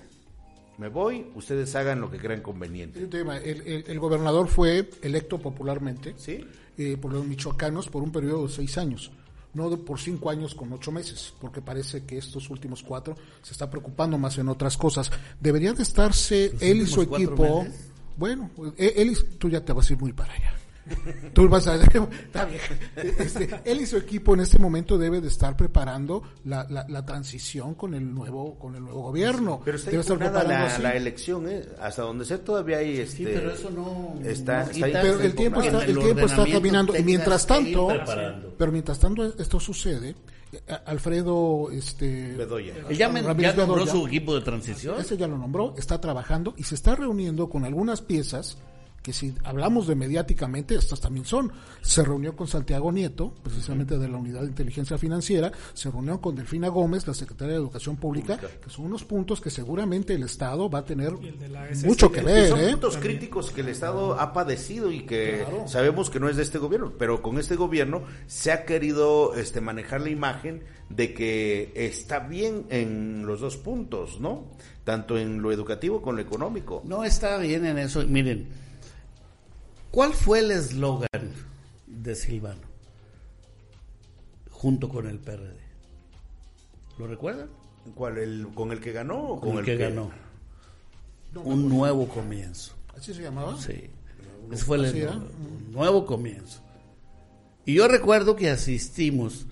me voy, ustedes hagan lo que crean conveniente. El, gobernador fue electo popularmente eh, por los michoacanos por un periodo de seis años, no por cinco años con ocho meses, porque parece que estos últimos cuatro se está preocupando más en otras cosas. Debería de estarse él y su equipo. Bueno, él, tú ya te vas a ir muy para allá. Tú vas a <laughs> está bien. Este, él y su equipo en este momento debe de estar preparando la, la, transición con el nuevo con el nuevo gobierno. Pero está debe la, la, elección, ¿eh? hasta donde sé todavía hay este. Sí, pero eso no. Está, pero el tiempo está, el, tiempo está caminando y mientras tanto, pero mientras tanto esto sucede. Alfredo este Bedoya. ya, nombró su equipo de transición. Ese ya lo nombró, está trabajando y se está reuniendo con algunas piezas que si hablamos de mediáticamente, estas también son. Se reunió con Santiago Nieto, precisamente de la Unidad de Inteligencia Financiera, se reunió con Delfina Gómez, la Secretaria de Educación Pública, que son unos puntos que seguramente el Estado va a tener mucho que ver. Son ¿eh? puntos críticos que el Estado ha padecido y que sabemos que no es de este gobierno, pero con este gobierno se ha querido este, manejar la imagen de que está bien en los dos puntos, ¿no? Tanto en lo educativo como en lo económico. No está bien en eso. Miren, ¿Cuál fue el eslogan de Silvano junto con el PRD? ¿Lo recuerdan? ¿Cuál? El, ¿Con el que ganó o con, el, que, ganó? un nuevo comienzo. ¿Así se llamaba? Sí. Ese fue el eslogan. Un nuevo comienzo. Y yo recuerdo que asistimos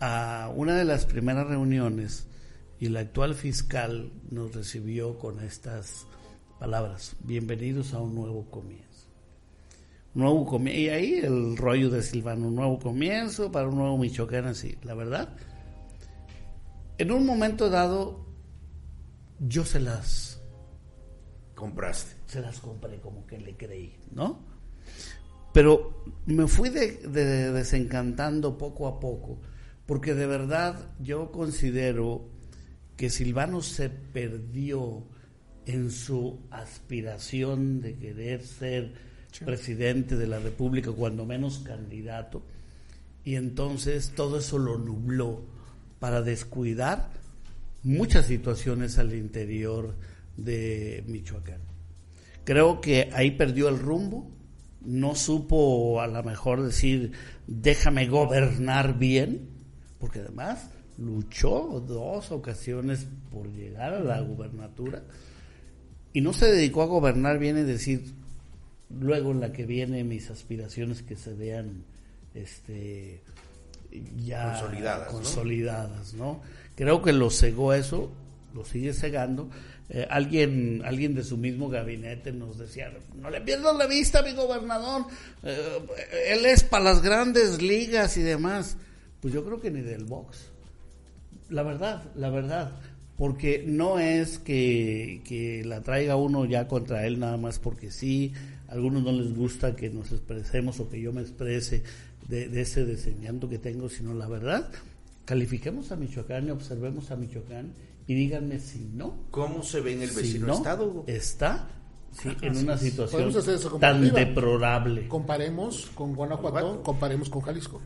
a una de las primeras reuniones y el actual fiscal nos recibió con estas palabras. Bienvenidos a un nuevo comienzo nuevo comienzo. Y ahí el rollo de Silvano, un nuevo comienzo para un nuevo Michoacán así. La verdad, en un momento dado, yo se las... Compraste. Se las compré, como que le creí, ¿no? Pero me fui desencantando poco a poco, porque de verdad yo considero que Silvano se perdió en su aspiración de querer ser presidente de la República, cuando menos candidato, y entonces todo eso lo nubló para descuidar muchas situaciones al interior de Michoacán. Creo que ahí perdió el rumbo, no supo a lo mejor decir déjame gobernar bien, porque además luchó dos ocasiones por llegar a la gubernatura y no se dedicó a gobernar bien y decir luego en la que viene mis aspiraciones que se vean este ya consolidadas, consolidadas ¿no? Creo que lo cegó eso lo sigue cegando. Eh, alguien, alguien de su mismo gabinete nos decía, no le pierdas la vista, mi gobernador, eh, él es para las grandes ligas y demás. Pues yo creo que ni del box. La verdad, la verdad. Porque no es que, que la traiga uno ya contra él nada más porque sí. A algunos no les gusta que nos expresemos o que yo me exprese de, de ese desempeño que tengo, sino la verdad califiquemos a Michoacán y observemos a Michoacán y díganme si no. ¿Cómo se ve en el vecino no, estado? Está sí, en una situación tan deplorable. Comparemos con Guanajuato. comparemos con Jalisco.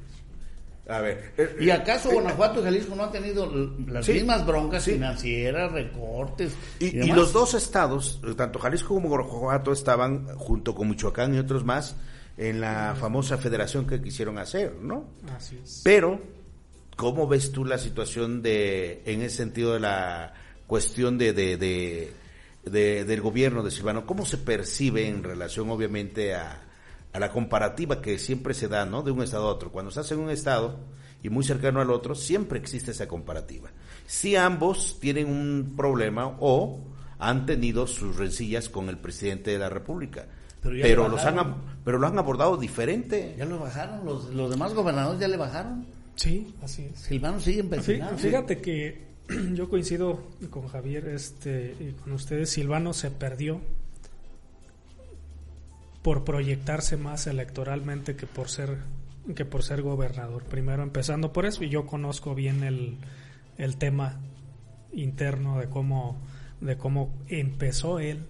A ver. eh, ¿Y acaso Guanajuato y Jalisco no han tenido las Sí, mismas broncas sí. financieras, recortes? Y, y demás? los dos estados, eh, tanto Jalisco como Guanajuato, estaban junto con Michoacán y otros más en la famosa federación que quisieron hacer, ¿no? Así es. Pero, ¿cómo ves tú la situación de, en ese sentido de la cuestión de, de, de- de- del gobierno de Silvano? ¿Cómo se percibe en relación, obviamente, a, a la comparativa que siempre se da, ¿no? De un estado a otro. Cuando estás en un estado y muy cercano al otro, siempre existe esa comparativa. Si ambos tienen un problema o han tenido sus rencillas con el presidente de la República. Pero le los han, pero lo han abordado diferente. Ya lo bajaron, los, los demás gobernadores ya le bajaron. Sí, así es. Silvano sigue Fí- empecinado. Fíjate que <clears throat> yo coincido con Javier este, y con ustedes. Silvano se perdió por proyectarse más electoralmente que por ser que por ser gobernador. Primero empezando por eso y yo conozco bien el, el tema interno de cómo de cómo empezó él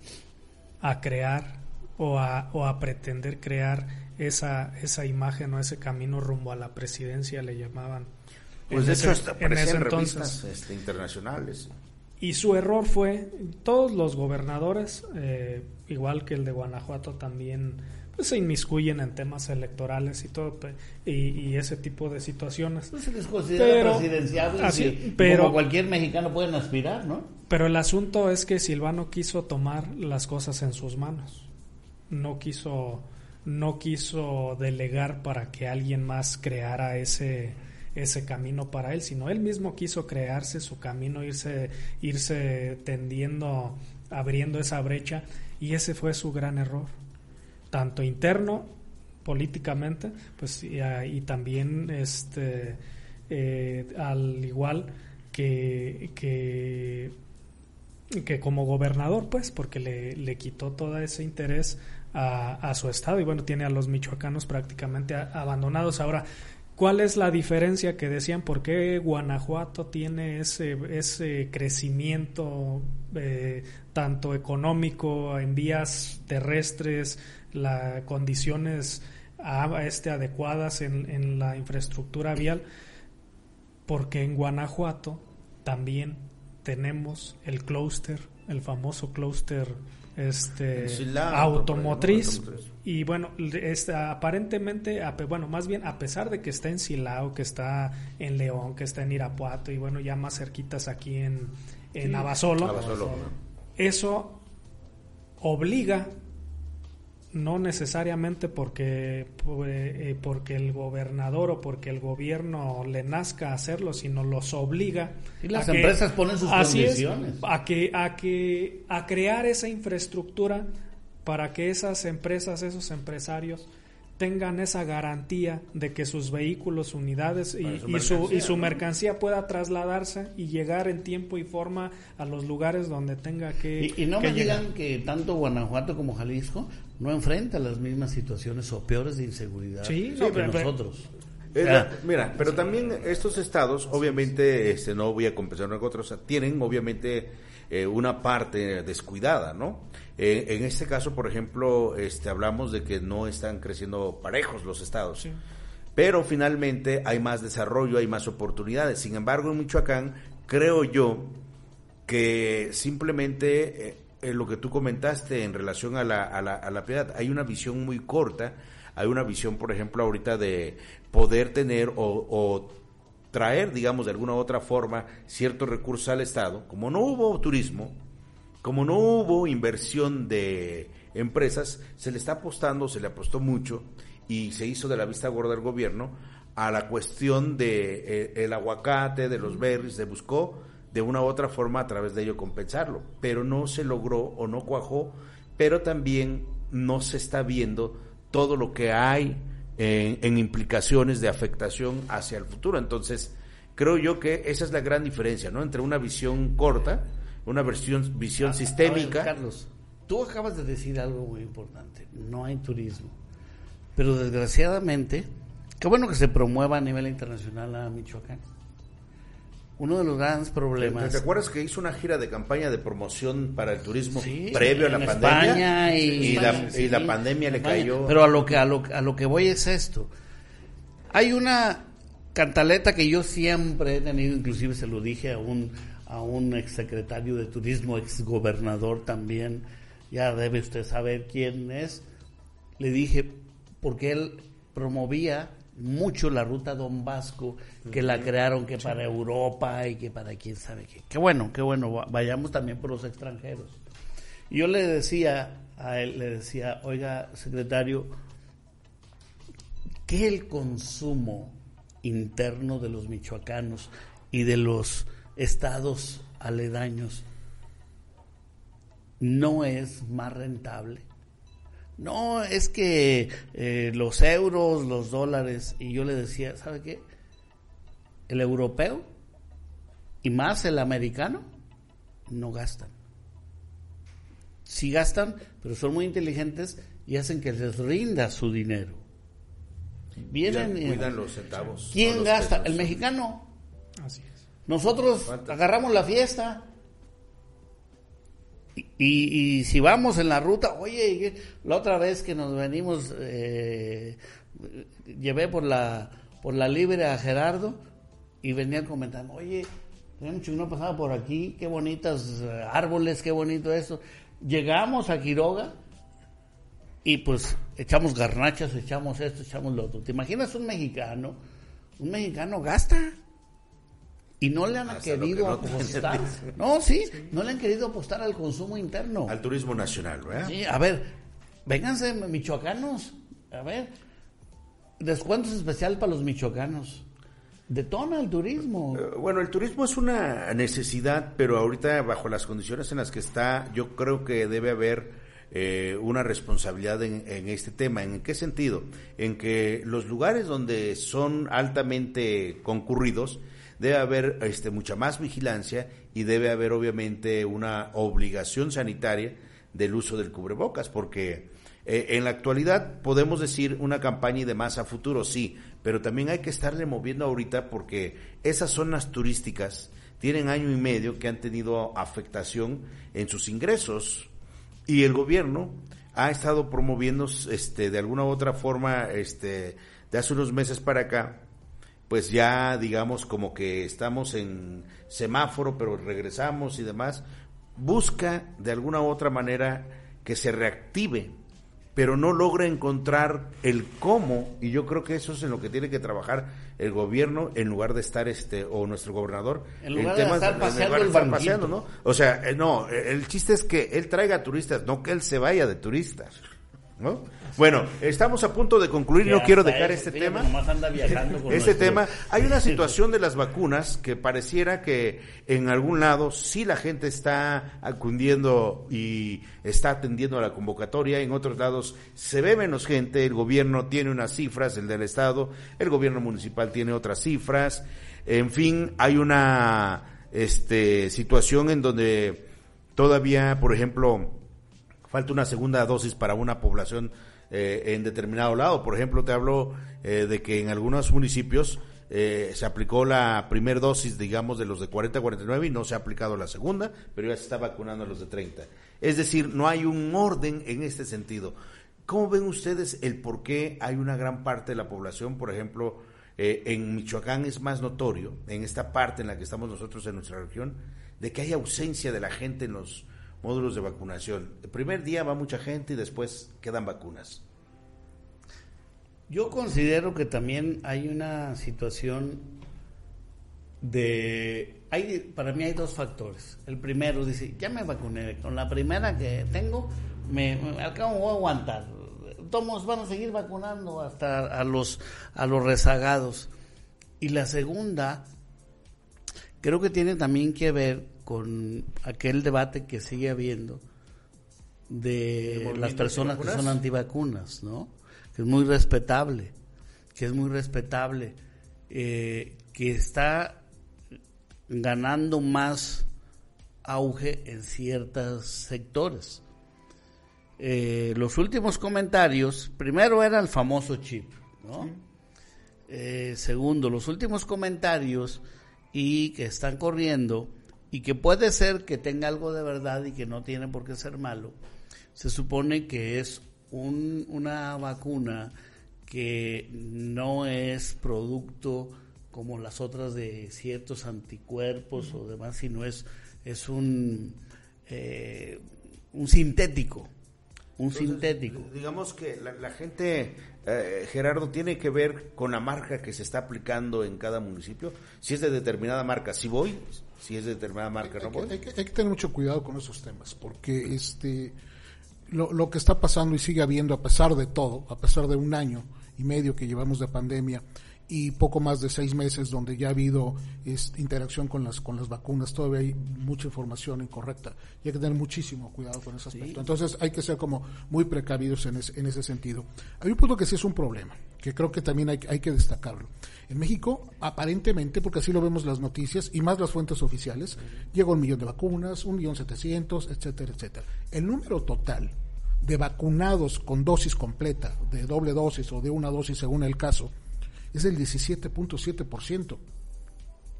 a crear o a, o a pretender crear esa, esa imagen o ese camino rumbo a la presidencia le llamaban Pues en de ese- hecho hasta en ese en entonces. revistas este, internacionales. Y su error fue, todos los gobernadores, eh, igual que el de Guanajuato, también pues, se inmiscuyen en temas electorales y todo, y, y ese tipo de situaciones. No se les considera Pero- presidenciables así, y pero- como cualquier mexicano pueden aspirar, ¿no? Pero el asunto es que Silvano quiso tomar las cosas en sus manos. No quiso, no quiso delegar para que alguien más creara ese, ese camino para él, sino él mismo quiso crearse su camino, irse, irse tendiendo, abriendo esa brecha, y ese fue su gran error. Tanto interno, políticamente, pues y, ah, y también este eh, al igual que, que que como gobernador, pues, porque le, le quitó todo ese interés a, a su estado y bueno, tiene a los michoacanos prácticamente abandonados. Ahora, ¿cuál es la diferencia que decían? ¿Por qué Guanajuato tiene ese, ese crecimiento eh, tanto económico en vías terrestres, las condiciones a- este, adecuadas en, en la infraestructura vial? Porque en Guanajuato también tenemos el clúster, el famoso clúster este automotriz. y bueno, este, aparentemente, bueno, más bien a pesar de que está en Silao, que está en León, que está en Irapuato y bueno, ya más cerquitas aquí en, en Abasolo, Abasolo, eso obliga no necesariamente porque eh, porque el gobernador o porque el gobierno le nazca hacerlo, sino los obliga Y las a que- empresas ponen sus es, condiciones. a que a que a crear esa infraestructura para que esas empresas, esos empresarios tengan esa garantía de que sus vehículos, unidades y, su y su, y mercancía, su ¿no? mercancía pueda trasladarse y llegar en tiempo y forma a los lugares donde tenga que, Y, y no que me llegar. digan que tanto Guanajuato como Jalisco no enfrentan las mismas situaciones o peores de inseguridad Sí, que no, pero- pero- nosotros. O sea, la- mira, pero también estos estados, obviamente, este, no voy a compensar con otros, tienen obviamente eh, una parte descuidada, ¿no? Eh, en este caso, por ejemplo, este, hablamos de que no están creciendo parejos los estados. Sí. Pero finalmente hay más desarrollo, hay más oportunidades. Sin embargo, en Michoacán, creo yo que simplemente eh, eh, lo que tú comentaste en relación a la, a, la, a la piedad, hay una visión muy corta, hay una visión, por ejemplo, ahorita de poder tener o, o traer, digamos, de alguna u otra forma ciertos recursos al Estado. Como no hubo turismo, como no hubo inversión de empresas, se le está apostando, se le apostó mucho y se hizo de la vista gorda del gobierno a la cuestión de eh, el aguacate, de los berries, de buscó de una u otra forma a través de ello compensarlo, pero no se logró o no cuajó, pero también no se está viendo todo lo que hay en, implicaciones de afectación hacia el futuro. Entonces, creo yo que esa es la gran diferencia, ¿no? Entre una visión corta, una visión, visión sistémica. Carlos, tú acabas de decir algo muy importante, no hay turismo. Pero desgraciadamente, qué bueno que se promueva a nivel internacional a Michoacán uno de los grandes problemas. ¿Te acuerdas que hizo una gira de campaña de promoción para el turismo previo a la pandemia? y, la, pandemia le cayó. Pero a lo que a lo, a lo que voy es esto. Hay una cantaleta que yo siempre he tenido, inclusive se lo dije a un a un exsecretario de turismo, exgobernador también, ya debe usted saber quién es. Le dije porque él promovía mucho la ruta Don Vasco, que la crearon que para Europa y que para quién sabe qué. Qué bueno, qué bueno, vayamos también por los extranjeros. Y yo le decía a él, le decía, oiga, secretario, que el consumo interno de los michoacanos y de los estados aledaños no es más rentable no, es que eh, los euros, los dólares, y yo le decía, ¿sabe qué? El europeo y más el americano no gastan. Sí gastan, pero son muy inteligentes y hacen que les rinda su dinero. Vienen cuidan, los centavos. ¿Quién gasta? El mexicano. Así es. Nosotros agarramos la fiesta, y, si vamos en la ruta, oye, la otra vez que nos venimos, eh, llevé por la, por la libre a Gerardo y venían comentando, oye, no pasaba por aquí, qué bonitas eh, árboles, qué bonito eso. Llegamos a Quiroga y pues echamos garnachas, echamos esto, echamos lo otro. ¿Te imaginas un mexicano? Un mexicano gasta y no le han querido apostar. No, sí, no le han querido apostar al consumo interno. Al turismo nacional, ¿verdad? Sí, a ver, vénganse michoacanos. A ver, descuentos especial para los michoacanos. Detona el turismo. Eh, bueno, el turismo es una necesidad, pero ahorita bajo las condiciones en las que está, yo creo que debe haber eh, una responsabilidad en, en, este tema. ¿En qué sentido? En que los lugares donde son altamente concurridos, debe haber este, mucha más vigilancia y debe haber obviamente una obligación sanitaria del uso del cubrebocas, porque eh, en la actualidad podemos decir una campaña y demás a futuro, sí, pero también hay que estarle moviendo ahorita porque esas zonas turísticas tienen año y medio que han tenido afectación en sus ingresos y el gobierno ha estado promoviendo este de alguna u otra forma este de hace unos meses para acá pues ya digamos como que estamos en semáforo, pero regresamos y demás, busca de alguna u otra manera que se reactive, pero no logra encontrar el cómo, y yo creo que eso es en lo que tiene que trabajar el gobierno en lugar de estar este o nuestro gobernador en lugar de estar paseando, ¿no? O sea, eh, no, el chiste es que él traiga turistas, no que él se vaya de turistas. Bueno, estamos a punto de concluir, no quiero dejar este tema. <laughs> Este tema, hay una situación de las vacunas que pareciera que en algún lado sí la gente está acudiendo y está atendiendo a la convocatoria, en otros lados se ve menos gente, el gobierno tiene unas cifras, el del estado, el gobierno municipal tiene otras cifras, en fin, hay una este situación en donde todavía, por ejemplo, falta una segunda dosis para una población eh, en determinado lado. Por ejemplo, te hablo eh, de que en algunos municipios eh, se aplicó la primera dosis, digamos, de los de 40 a 49 y no se ha aplicado la segunda, pero ya se está vacunando a los de 30. Es decir, no hay un orden en este sentido. ¿Cómo ven ustedes el por qué hay una gran parte de la población, por ejemplo, en Michoacán es más notorio, en esta parte en la que estamos nosotros en nuestra región, de que hay ausencia de la gente en los módulos de vacunación. El primer día va mucha gente y después quedan vacunas. Yo considero que también hay una situación de... Hay, para mí hay dos factores. El primero dice, ya me vacuné, con la primera que tengo, me, al cabo aguantar. Todos van a seguir vacunando hasta a los, a los rezagados. Y la segunda creo que tiene también que ver con aquel debate que sigue habiendo de las personas que son antivacunas, ¿no? Que es muy respetable, que es muy respetable, eh, que está ganando más auge en ciertos sectores. Eh, los últimos comentarios, primero era el famoso chip, ¿no? Eh, segundo, los últimos comentarios y que están corriendo y que puede ser que tenga algo de verdad y que no tiene por qué ser malo, se supone que es una vacuna que no es producto como las otras de ciertos anticuerpos o demás, sino es, es un, eh, un sintético un sintético. Digamos que la, gente, eh, Gerardo, tiene que ver con la marca que se está aplicando en cada municipio. Si es de determinada marca, si voy, si es de determinada marca, no voy. Hay que, tener mucho cuidado con esos temas, porque este lo, lo que está pasando y sigue habiendo, a pesar de todo, a pesar de un año y medio que llevamos de pandemia, y poco más de seis meses donde ya ha habido interacción con las con las vacunas. Todavía hay mucha información incorrecta y hay que tener muchísimo cuidado con ese aspecto. Entonces hay que ser como muy precavidos en, en ese sentido. Hay un punto que sí es un problema que creo que también hay, hay que destacarlo. En México aparentemente porque así lo vemos las noticias y más las fuentes oficiales llegó un millón de vacunas un millón setecientos etcétera etcétera. El número total de vacunados con dosis completa de doble dosis o de una dosis según el caso es el 17.7%.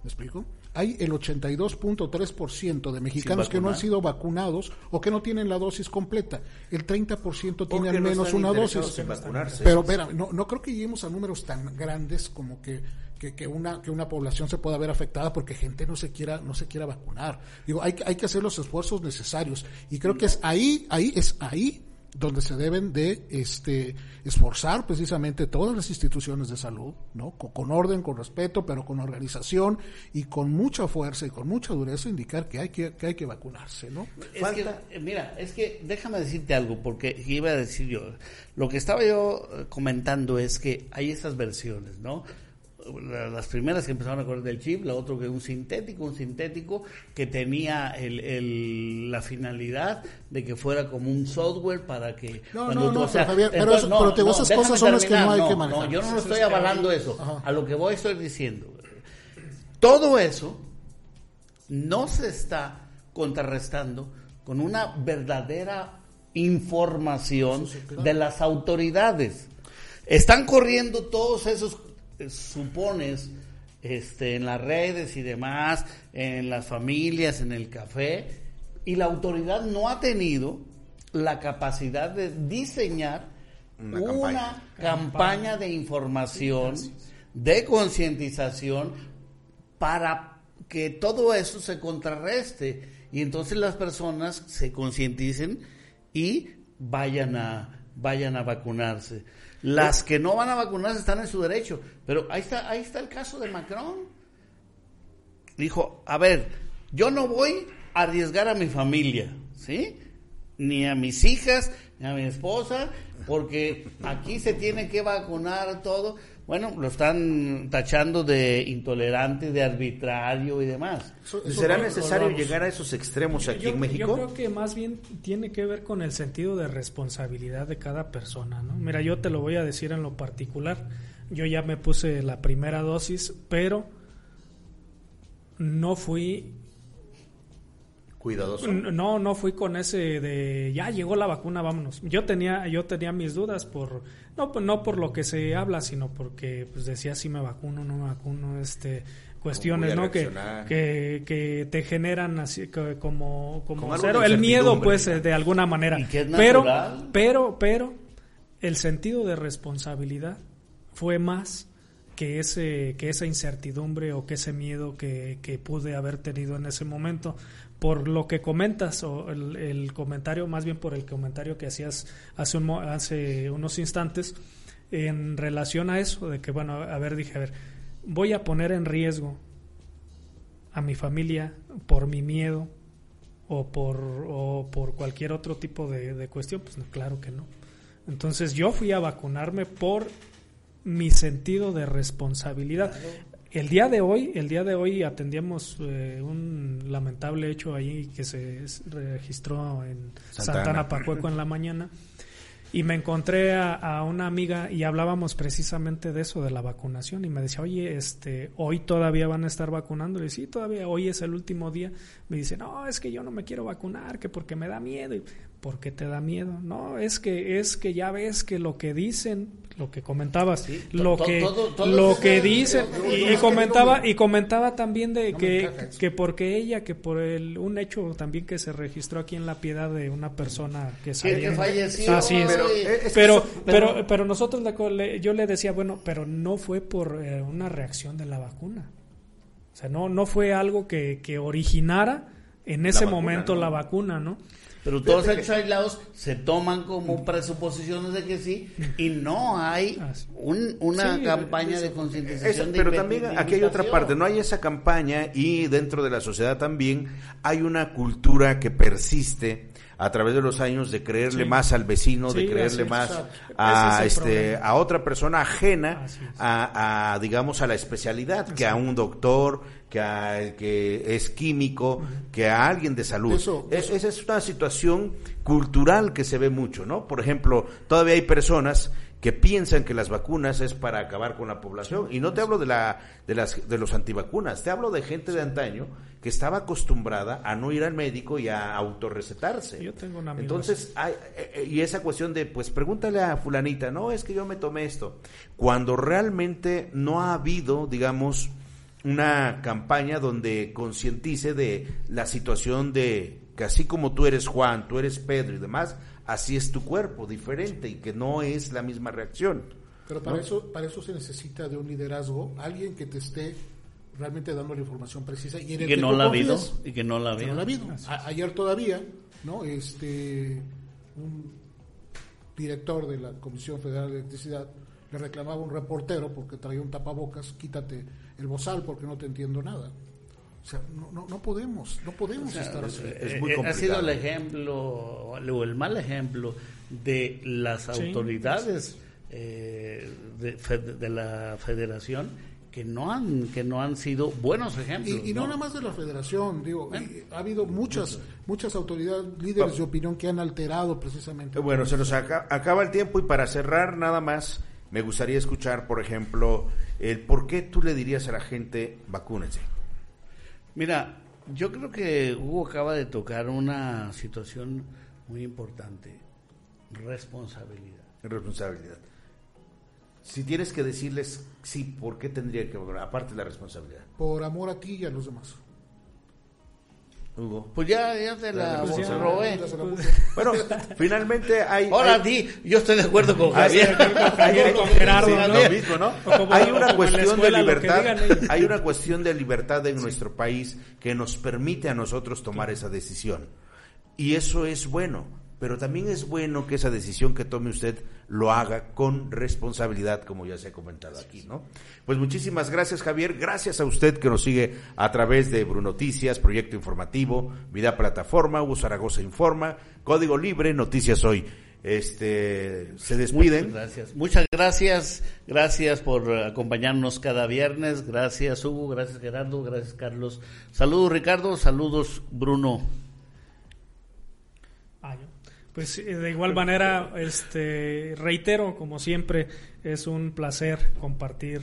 ¿Me explico? Hay el 82.3% de mexicanos que no han sido vacunados o que no tienen la dosis completa. El 30% tiene al menos una dosis. Pero, espera, no, no creo que lleguemos a números tan grandes como que, que, una, que una población se pueda ver afectada porque gente no se quiera, no se quiera vacunar. Digo, hay, hay que hacer los esfuerzos necesarios. Y creo que es ahí, ahí, es ahí donde se deben de este, esforzar precisamente todas las instituciones de salud, ¿no? Con, orden, con respeto, pero con organización y con mucha fuerza y con mucha dureza indicar que hay que, que hay que vacunarse, ¿no? Es que, eh, mira, es que déjame decirte algo, porque iba a decir yo, lo que estaba yo eh, comentando es que hay esas versiones, ¿no? Las primeras que empezaron a correr del chip, la otra que un sintético, un sintético que tenía el, la finalidad de que fuera como un software para que... No, no, no, pero, esas cosas son las que no hay que manejar. No, yo no estoy avalando eso. A lo que voy estoy diciendo. Todo eso no se está contrarrestando con una verdadera información de las autoridades. Están corriendo todos esos supones este, en las redes y demás, en las familias, en el café, y la autoridad no ha tenido la capacidad de diseñar una, campaña. de información, de concientización, para que todo eso se contrarreste y entonces las personas se concienticen y vayan a, vayan a vacunarse. Las que no van a vacunarse están en su derecho. Pero ahí está, ahí está el caso de Macron. Dijo, a ver, yo no voy a arriesgar a mi familia, ¿sí? Ni a mis hijas, ni a mi esposa, porque aquí se tiene que vacunar todo. Bueno, lo están tachando de intolerante, de arbitrario y demás. ¿Será necesario llegar a esos extremos aquí en México? Yo creo que más bien tiene que ver con el sentido de responsabilidad de cada persona, ¿no? Mira, yo te lo voy a decir en lo particular. Yo ya me puse la primera dosis, pero no fui cuidadoso. No, no fui con ese de ya llegó la vacuna, vámonos. Yo tenía, yo tenía mis dudas por no, pues no por lo que se habla, sino porque pues decía si me vacuno, no me vacuno, este cuestiones, ¿no? Que, que, que, te generan así como como cero el miedo, pues de alguna manera. pero, pero, pero el sentido de responsabilidad fue más que ese que esa incertidumbre o que ese miedo que, que pude haber tenido en ese momento por lo que comentas, o el, comentario, más bien por el comentario que hacías hace, un, hace unos instantes, en relación a eso, de que, bueno, a ver, dije, a ver, voy a poner en riesgo a mi familia por mi miedo o por, o por cualquier otro tipo de, cuestión, pues claro que no. Entonces yo fui a vacunarme por mi sentido de responsabilidad el día de hoy, el día de hoy atendíamos eh, un lamentable hecho ahí que se registró en Santana, Pacueco en la mañana y me encontré a, una amiga y hablábamos precisamente de eso, de la vacunación, y me decía, oye, este, hoy todavía van a estar vacunando. Y sí, todavía, hoy es el último día. Me dice, no, es que yo no me quiero vacunar, que porque me da miedo. Y, ¿Por qué te da miedo? No, es que, es que ya ves que lo que dicen, lo que comentabas, lo que, lo que dicen, y, comentaba, y comentaba también de que, que porque ella, que por el, un hecho también que se registró aquí en La Piedad de una persona que, falleció. Así es. Pero, pero, pero, nosotros le, yo le decía, bueno, pero no fue por eh, una reacción de la vacuna. O sea, no, no fue algo que, que originara en ese momento la vacuna, ¿no? Pero todos estos aislados se toman como presuposiciones de que sí y no hay ah, una campaña de concientización. Pero también aquí hay otra parte, no hay esa campaña y dentro de la sociedad también hay una cultura que persiste a través de los años de creerle más al vecino, de creerle más a este a otra persona ajena a, digamos a la especialidad que a un doctor, que a que es químico, que a alguien de salud. esa es una situación cultural que se ve mucho, ¿no? Por ejemplo, todavía hay personas que piensan que las vacunas es para acabar con la población. Y no te hablo de, la, de, las, de los antivacunas, te hablo de gente de antaño que estaba acostumbrada a no ir al médico y a autorrecetarse. Yo tengo una Entonces, hay, eh, eh, y esa cuestión de, pues pregúntale a fulanita, no, es que yo me tomé esto. Cuando realmente no ha habido, digamos, una campaña donde concientice de la situación de que así como tú eres Juan, tú eres Pedro y demás, así es tu cuerpo, diferente y que no es la misma reacción. Pero para eso para eso se necesita de un liderazgo, alguien que te esté realmente dando la información precisa y, que, no la ha habido y que no la ha habido. ayer todavía, ¿no? Este un director de la Comisión Federal de Electricidad le reclamaba a un reportero porque traía un tapabocas, quítate el bozal porque no te entiendo nada. O sea, no, no, podemos, no podemos estar así. Es muy complicado. Ha sido el ejemplo, o el mal ejemplo de las autoridades eh, de, la federación que no han que no han sido buenos ejemplos. Y, no, nada más de la federación, digo, ha habido muchas muchas autoridades, líderes de opinión que han alterado precisamente. Bueno, se nos acaba el tiempo y para cerrar nada más me gustaría escuchar, por ejemplo, el por qué tú le dirías a la gente vacúnense. Mira, yo creo que Hugo acaba de tocar una situación muy importante, responsabilidad. Responsabilidad. Si tienes que decirles sí, ¿por qué tendría que? Aparte de la responsabilidad. Por amor a ti y a los demás. Hugo. Pues ya, ya te la, pues robé. Bueno, <laughs> finalmente hay. Ahora di, yo estoy de acuerdo con Javier. con <laughs> Gerardo, Lo mismo, ¿no? Hay una cuestión de libertad. Hay una cuestión de libertad en nuestro país que nos permite a nosotros tomar esa decisión. Y eso es bueno pero también es bueno que esa decisión que tome usted lo haga con responsabilidad, como ya se ha comentado aquí, ¿no? Pues muchísimas gracias, Javier. Gracias a usted que nos sigue a través de Brunoticias, Proyecto Informativo, Vida Plataforma, Hugo Zaragoza Informa, Código Libre, Noticias Hoy. Este, se despiden. Muchas gracias. Muchas gracias. Gracias por acompañarnos cada viernes. Gracias, Hugo. Gracias, Gerardo. Gracias, Carlos. Saludos, Ricardo. Saludos, Bruno. Pues eh, de igual manera, este, reitero, como siempre, es un placer compartir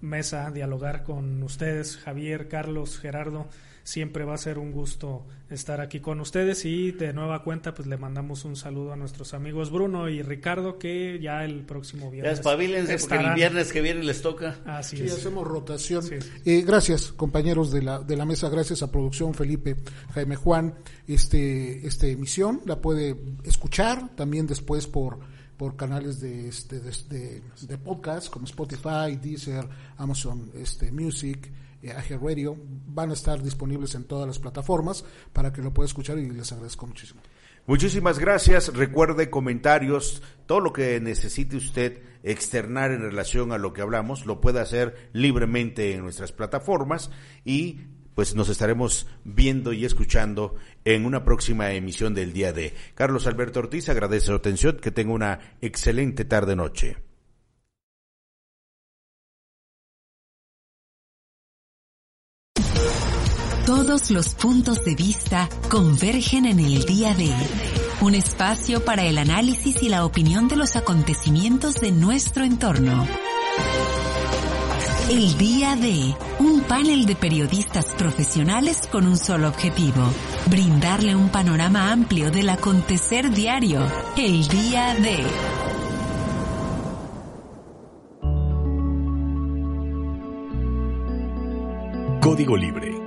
mesa, dialogar con ustedes, Javier, Carlos, Gerardo siempre va a ser un gusto estar aquí con ustedes y de nueva cuenta pues le mandamos un saludo a nuestros amigos Bruno y Ricardo que ya el próximo viernes. Ya espabilense porque el viernes que viene les toca. Así sí, hacemos rotación. Eh, gracias compañeros de la, de la mesa, gracias a producción Felipe, Jaime Juan, este, esta emisión la puede escuchar también después por por canales de, este, de, de podcast como Spotify, Deezer, Amazon este, Music, Radio van a estar disponibles en todas las plataformas para que lo pueda escuchar y les agradezco muchísimo. Muchísimas gracias. Recuerde comentarios, todo lo que necesite usted externar en relación a lo que hablamos, lo puede hacer libremente en nuestras plataformas y pues nos estaremos viendo y escuchando en una próxima emisión del día de Carlos Alberto Ortiz. Agradece su atención, que tenga una excelente tarde noche. Todos los puntos de vista convergen en el día de un espacio para el análisis y la opinión de los acontecimientos de nuestro entorno. El día de un panel de periodistas profesionales con un solo objetivo, brindarle un panorama amplio del acontecer diario. El día de... Código Libre